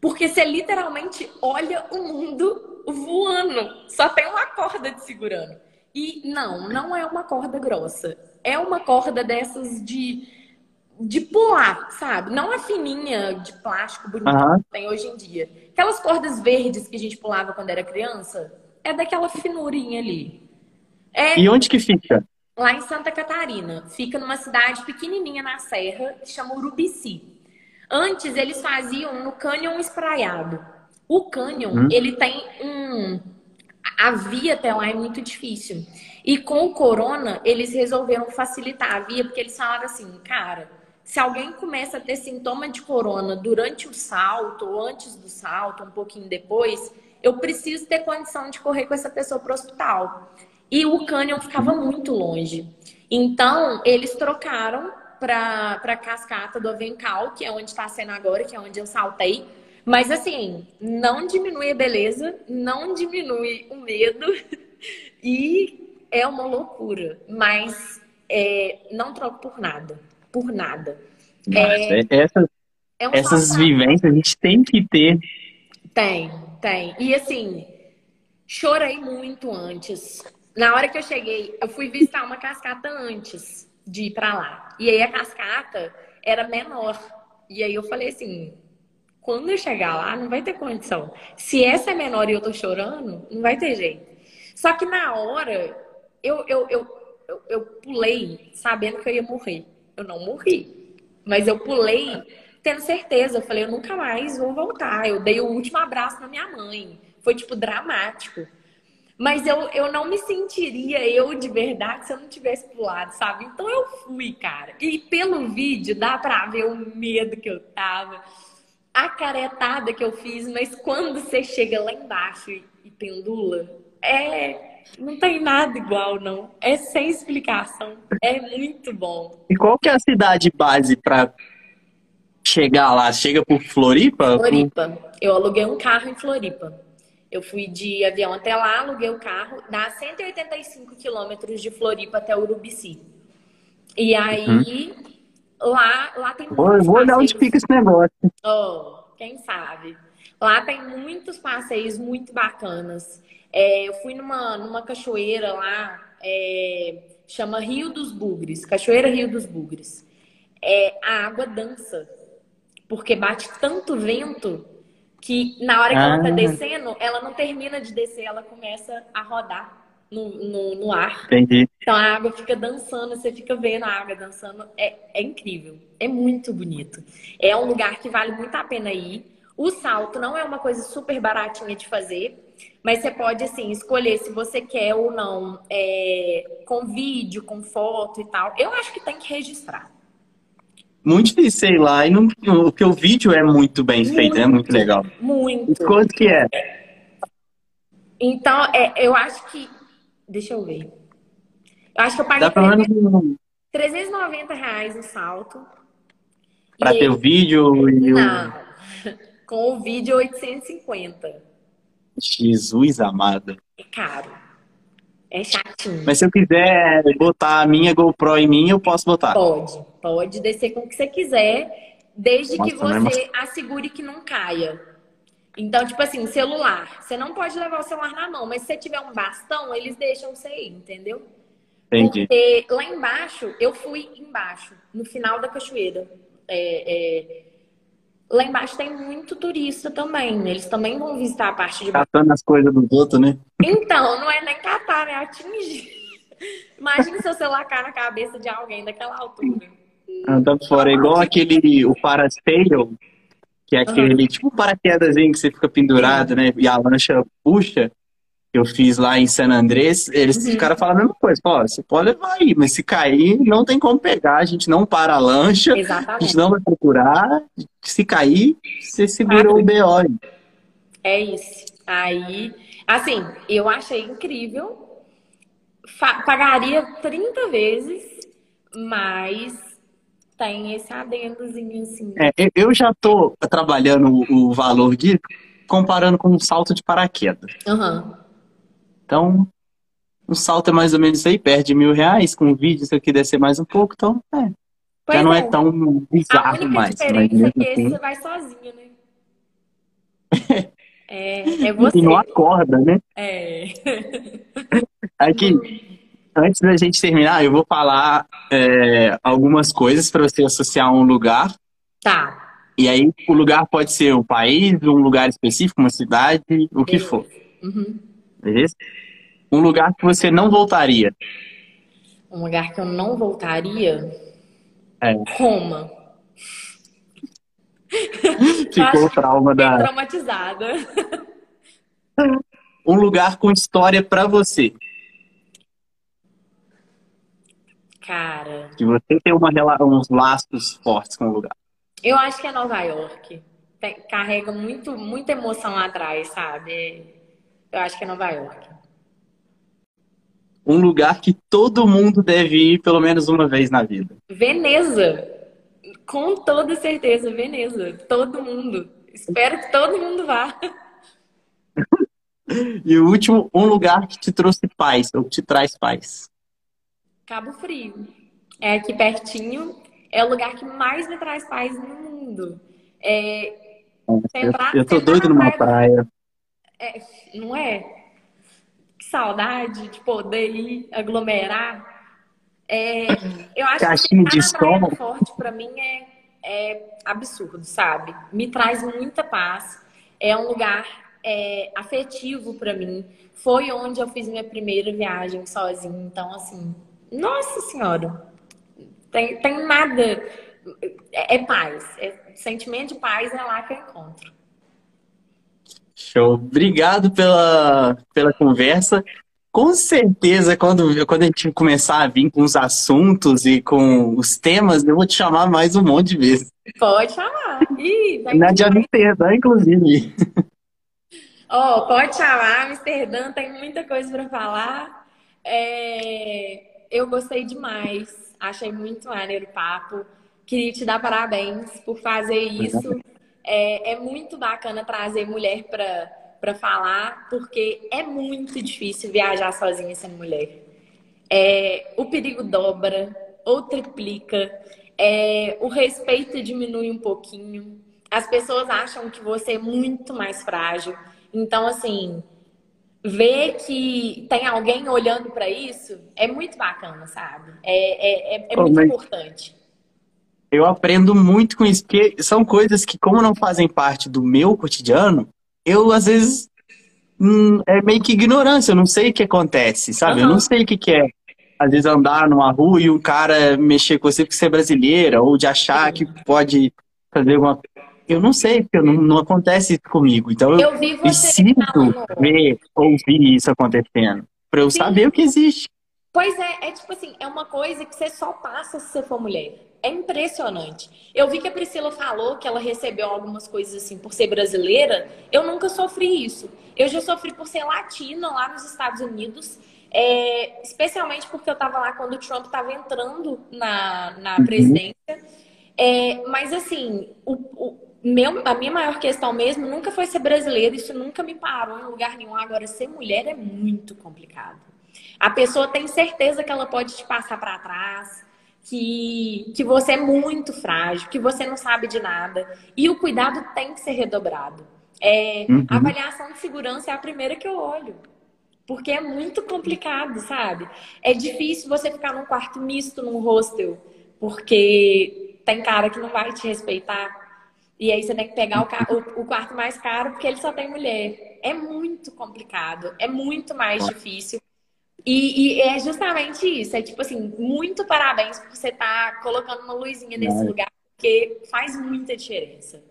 Porque você literalmente olha o mundo voando. Só tem uma corda te segurando. E não, não é uma corda grossa. É uma corda dessas de, de pular, sabe? Não a fininha de plástico bonita uhum. que tem hoje em dia. Aquelas cordas verdes que a gente pulava quando era criança, é daquela finurinha ali. É... E onde que fica? Lá em Santa Catarina. Fica numa cidade pequenininha na serra, que chama Urubici. Antes eles faziam no cânion espraiado. O cânion, hum. ele tem um a via até lá é muito difícil. E com o corona, eles resolveram facilitar a via, porque eles falaram assim, cara, se alguém começa a ter sintoma de corona durante o salto, ou antes do salto, um pouquinho depois, eu preciso ter condição de correr com essa pessoa para o hospital. E o cânion ficava muito longe. Então, eles trocaram para a cascata do Avencal, que é onde está sendo agora, que é onde eu saltei mas assim, não diminui a beleza, não diminui o medo e é uma loucura. Mas é, não troco por nada. Por nada. É, é, essas é um essas vivências a gente tem que ter. Tem, tem. E assim, chorei muito antes. Na hora que eu cheguei, eu fui visitar uma cascata antes de ir para lá. E aí a cascata era menor. E aí eu falei assim, quando eu chegar lá, não vai ter condição. Se essa é menor e eu tô chorando, não vai ter jeito. Só que na hora, eu, eu, eu, eu, eu pulei sabendo que eu ia morrer. Eu não morri. Mas eu pulei tendo certeza. Eu falei, eu nunca mais vou voltar. Eu dei o último abraço na minha mãe. Foi, tipo, dramático. Mas eu, eu não me sentiria eu de verdade se eu não tivesse pulado, sabe? Então eu fui, cara. E pelo vídeo dá pra ver o medo que eu tava a caretada que eu fiz, mas quando você chega lá embaixo e, e pendula, é. Não tem nada igual, não. É sem explicação. É muito bom. E qual que é a cidade base para chegar lá? Chega por Floripa? Floripa. Eu aluguei um carro em Floripa. Eu fui de avião até lá, aluguei o carro, dá 185 quilômetros de Floripa até Urubici. E aí, uhum. Lá, lá tem vou, muitos vou olhar onde fica esse negócio. Oh, quem sabe? Lá tem muitos passeios muito bacanas. É, eu fui numa, numa cachoeira lá, é, chama Rio dos Bugres, Cachoeira Rio dos Bugres. É, a água dança, porque bate tanto vento que na hora que ah. ela tá ah. descendo, ela não termina de descer, ela começa a rodar no, no, no, ar. Entendi. Então a água fica dançando, você fica vendo a água dançando. É, é incrível. É muito bonito. É um lugar que vale muito a pena ir. O salto não é uma coisa super baratinha de fazer, mas você pode, assim, escolher se você quer ou não, é, com vídeo, com foto e tal. Eu acho que tem que registrar. Muito difícil, sei lá, e não, porque o vídeo é muito bem muito, feito, é muito legal. Muito. quanto que é? Então, é, eu acho que Deixa eu ver. Eu acho que eu paguei Dá 300, 390 reais o salto. Pra ter o vídeo e Não. O... Com o vídeo 850. Jesus amado. É caro. É chatinho. Mas se eu quiser botar a minha GoPro em mim, eu posso botar? Pode. Pode descer com o que você quiser, desde Nossa, que você assegure que não caia. Então, tipo assim, celular. Você não pode levar o celular na mão, mas se você tiver um bastão, eles deixam você ir, entendeu? Entendi. Porque lá embaixo, eu fui embaixo, no final da cachoeira. É, é... Lá embaixo tem muito turista também. Né? Eles também vão visitar a parte de Catando as coisas dos outros, né? Então, não é nem catar, é atingir. Imagina seu celular cair na cabeça de alguém daquela altura. Anda fora, é igual aquele, o parasail que é aquele uhum. tipo paraquedas que você fica pendurado, né? E a lancha puxa. Eu fiz lá em San Andrés, eles uhum. ficaram falando a mesma coisa. Ó, você pode levar aí, mas se cair, não tem como pegar. A gente não para a lancha, Exatamente. a gente não vai procurar. Se cair, você segura o BO. É isso. Aí, assim, eu achei incrível. Pagaria 30 vezes, mas tem esse adendozinho assim. É, eu já tô trabalhando o valor de comparando com um salto de paraquedas. Uhum. Então, o salto é mais ou menos aí, perde mil reais. Com o vídeo, isso aqui deve ser mais um pouco, então é. Pois já não é. é tão bizarro mais. A única diferença é que assim... você vai sozinho, né? é, é você. E não acorda, né? É. Aqui, antes da gente terminar, eu vou falar é, algumas coisas para você associar a um lugar. Tá. E aí, o lugar pode ser um país, um lugar específico, uma cidade, o que for. Uhum. Beleza? Um lugar que você não voltaria. Um lugar que eu não voltaria? É. Roma. Ficou o trauma da. traumatizada. Um lugar com história para você. Cara. Que você tem uma, uns laços fortes com o lugar. Eu acho que é Nova York. Carrega muito, muita emoção lá atrás, sabe? Eu acho que é Nova York. Um lugar que todo mundo deve ir pelo menos uma vez na vida. Veneza. Com toda certeza, Veneza. Todo mundo. Espero que todo mundo vá. e o último, um lugar que te trouxe paz, ou que te traz paz. Cabo Frio. É aqui pertinho. É o lugar que mais me traz paz no mundo. É, eu, eu tô doido numa praia. É, não é? Que saudade de poder ir aglomerar. É, eu acho Caixinha que de som. forte para mim é, é absurdo, sabe? Me traz muita paz. É um lugar é, afetivo para mim. Foi onde eu fiz minha primeira viagem sozinha. Então, assim, nossa senhora, tem, tem nada. É, é paz. É, sentimento de paz é lá que eu encontro. Show. Obrigado pela, pela conversa. Com certeza, quando, quando a gente começar a vir com os assuntos e com os temas, eu vou te chamar mais um monte de vezes. Pode chamar. Ih, Na de Amsterdã, inclusive. Oh, pode chamar. Amsterdã tem muita coisa para falar. É eu gostei demais. Achei muito maneiro o papo. Queria te dar parabéns por fazer isso. É, é muito bacana trazer mulher para falar, porque é muito difícil viajar sozinha sendo mulher. É, o perigo dobra ou triplica. É, o respeito diminui um pouquinho. As pessoas acham que você é muito mais frágil. Então, assim, ver que tem alguém olhando para isso é muito bacana, sabe? É, é, é, é muito importante. Eu aprendo muito com isso, porque são coisas que, como não fazem parte do meu cotidiano, eu às vezes hum, é meio que ignorância, eu não sei o que acontece, sabe? Uhum. Eu não sei o que, que é. Às vezes andar numa rua e um cara mexer com você porque você é brasileira, ou de achar que pode fazer alguma eu não sei, porque não, não acontece isso comigo. Então eu, eu preciso ver, ouvir isso acontecendo. Pra eu Sim. saber o que existe. Pois é, é tipo assim, é uma coisa que você só passa se você for mulher. É impressionante. Eu vi que a Priscila falou que ela recebeu algumas coisas assim por ser brasileira. Eu nunca sofri isso. Eu já sofri por ser latina lá nos Estados Unidos. É, especialmente porque eu estava lá quando o Trump estava entrando na, na uhum. presidência. É, mas assim, o, o meu, a minha maior questão mesmo nunca foi ser brasileira, isso nunca me parou em lugar nenhum. Agora, ser mulher é muito complicado. A pessoa tem certeza que ela pode te passar para trás, que, que você é muito frágil, que você não sabe de nada. E o cuidado tem que ser redobrado. É, uhum. A avaliação de segurança é a primeira que eu olho. Porque é muito complicado, sabe? É difícil você ficar num quarto misto, num hostel, porque tem cara que não vai te respeitar e aí você tem que pegar o, o, o, quarto mais caro porque ele só tem mulher. É muito complicado, é muito mais difícil. E, e é justamente isso. É tipo assim, muito parabéns por você estar tá colocando uma luzinha nesse é. lugar, porque faz muita diferença.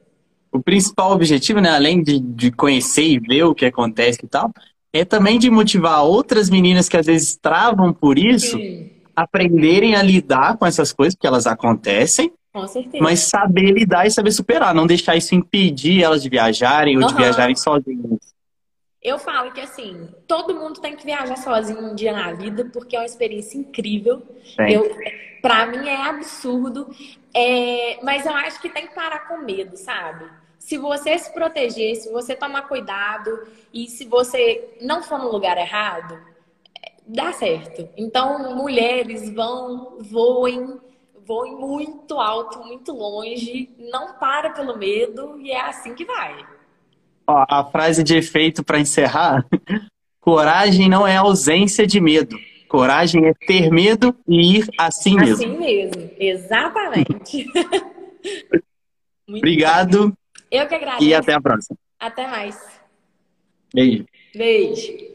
O principal objetivo, né, além de, de conhecer e ver o que acontece e tal, é também de motivar outras meninas que às vezes travam por isso, Sim. aprenderem a lidar com essas coisas, que elas acontecem, com certeza. Mas saber lidar e saber superar, não deixar isso impedir elas de viajarem ou uhum. de viajarem sozinhas. Eu falo que assim, todo mundo tem que viajar sozinho um dia na vida, porque é uma experiência incrível. Eu, pra mim é absurdo. É, mas eu acho que tem que parar com medo, sabe? Se você se proteger, se você tomar cuidado e se você não for no lugar errado, dá certo. Então, mulheres vão, voem, voe muito alto, muito longe, não para pelo medo e é assim que vai. Ó, a frase de efeito para encerrar: coragem não é ausência de medo. Coragem é ter medo e ir assim mesmo. Assim mesmo, exatamente. Obrigado. Bom. Eu que agradeço. E até a próxima. Até mais. Beijo. Beijo.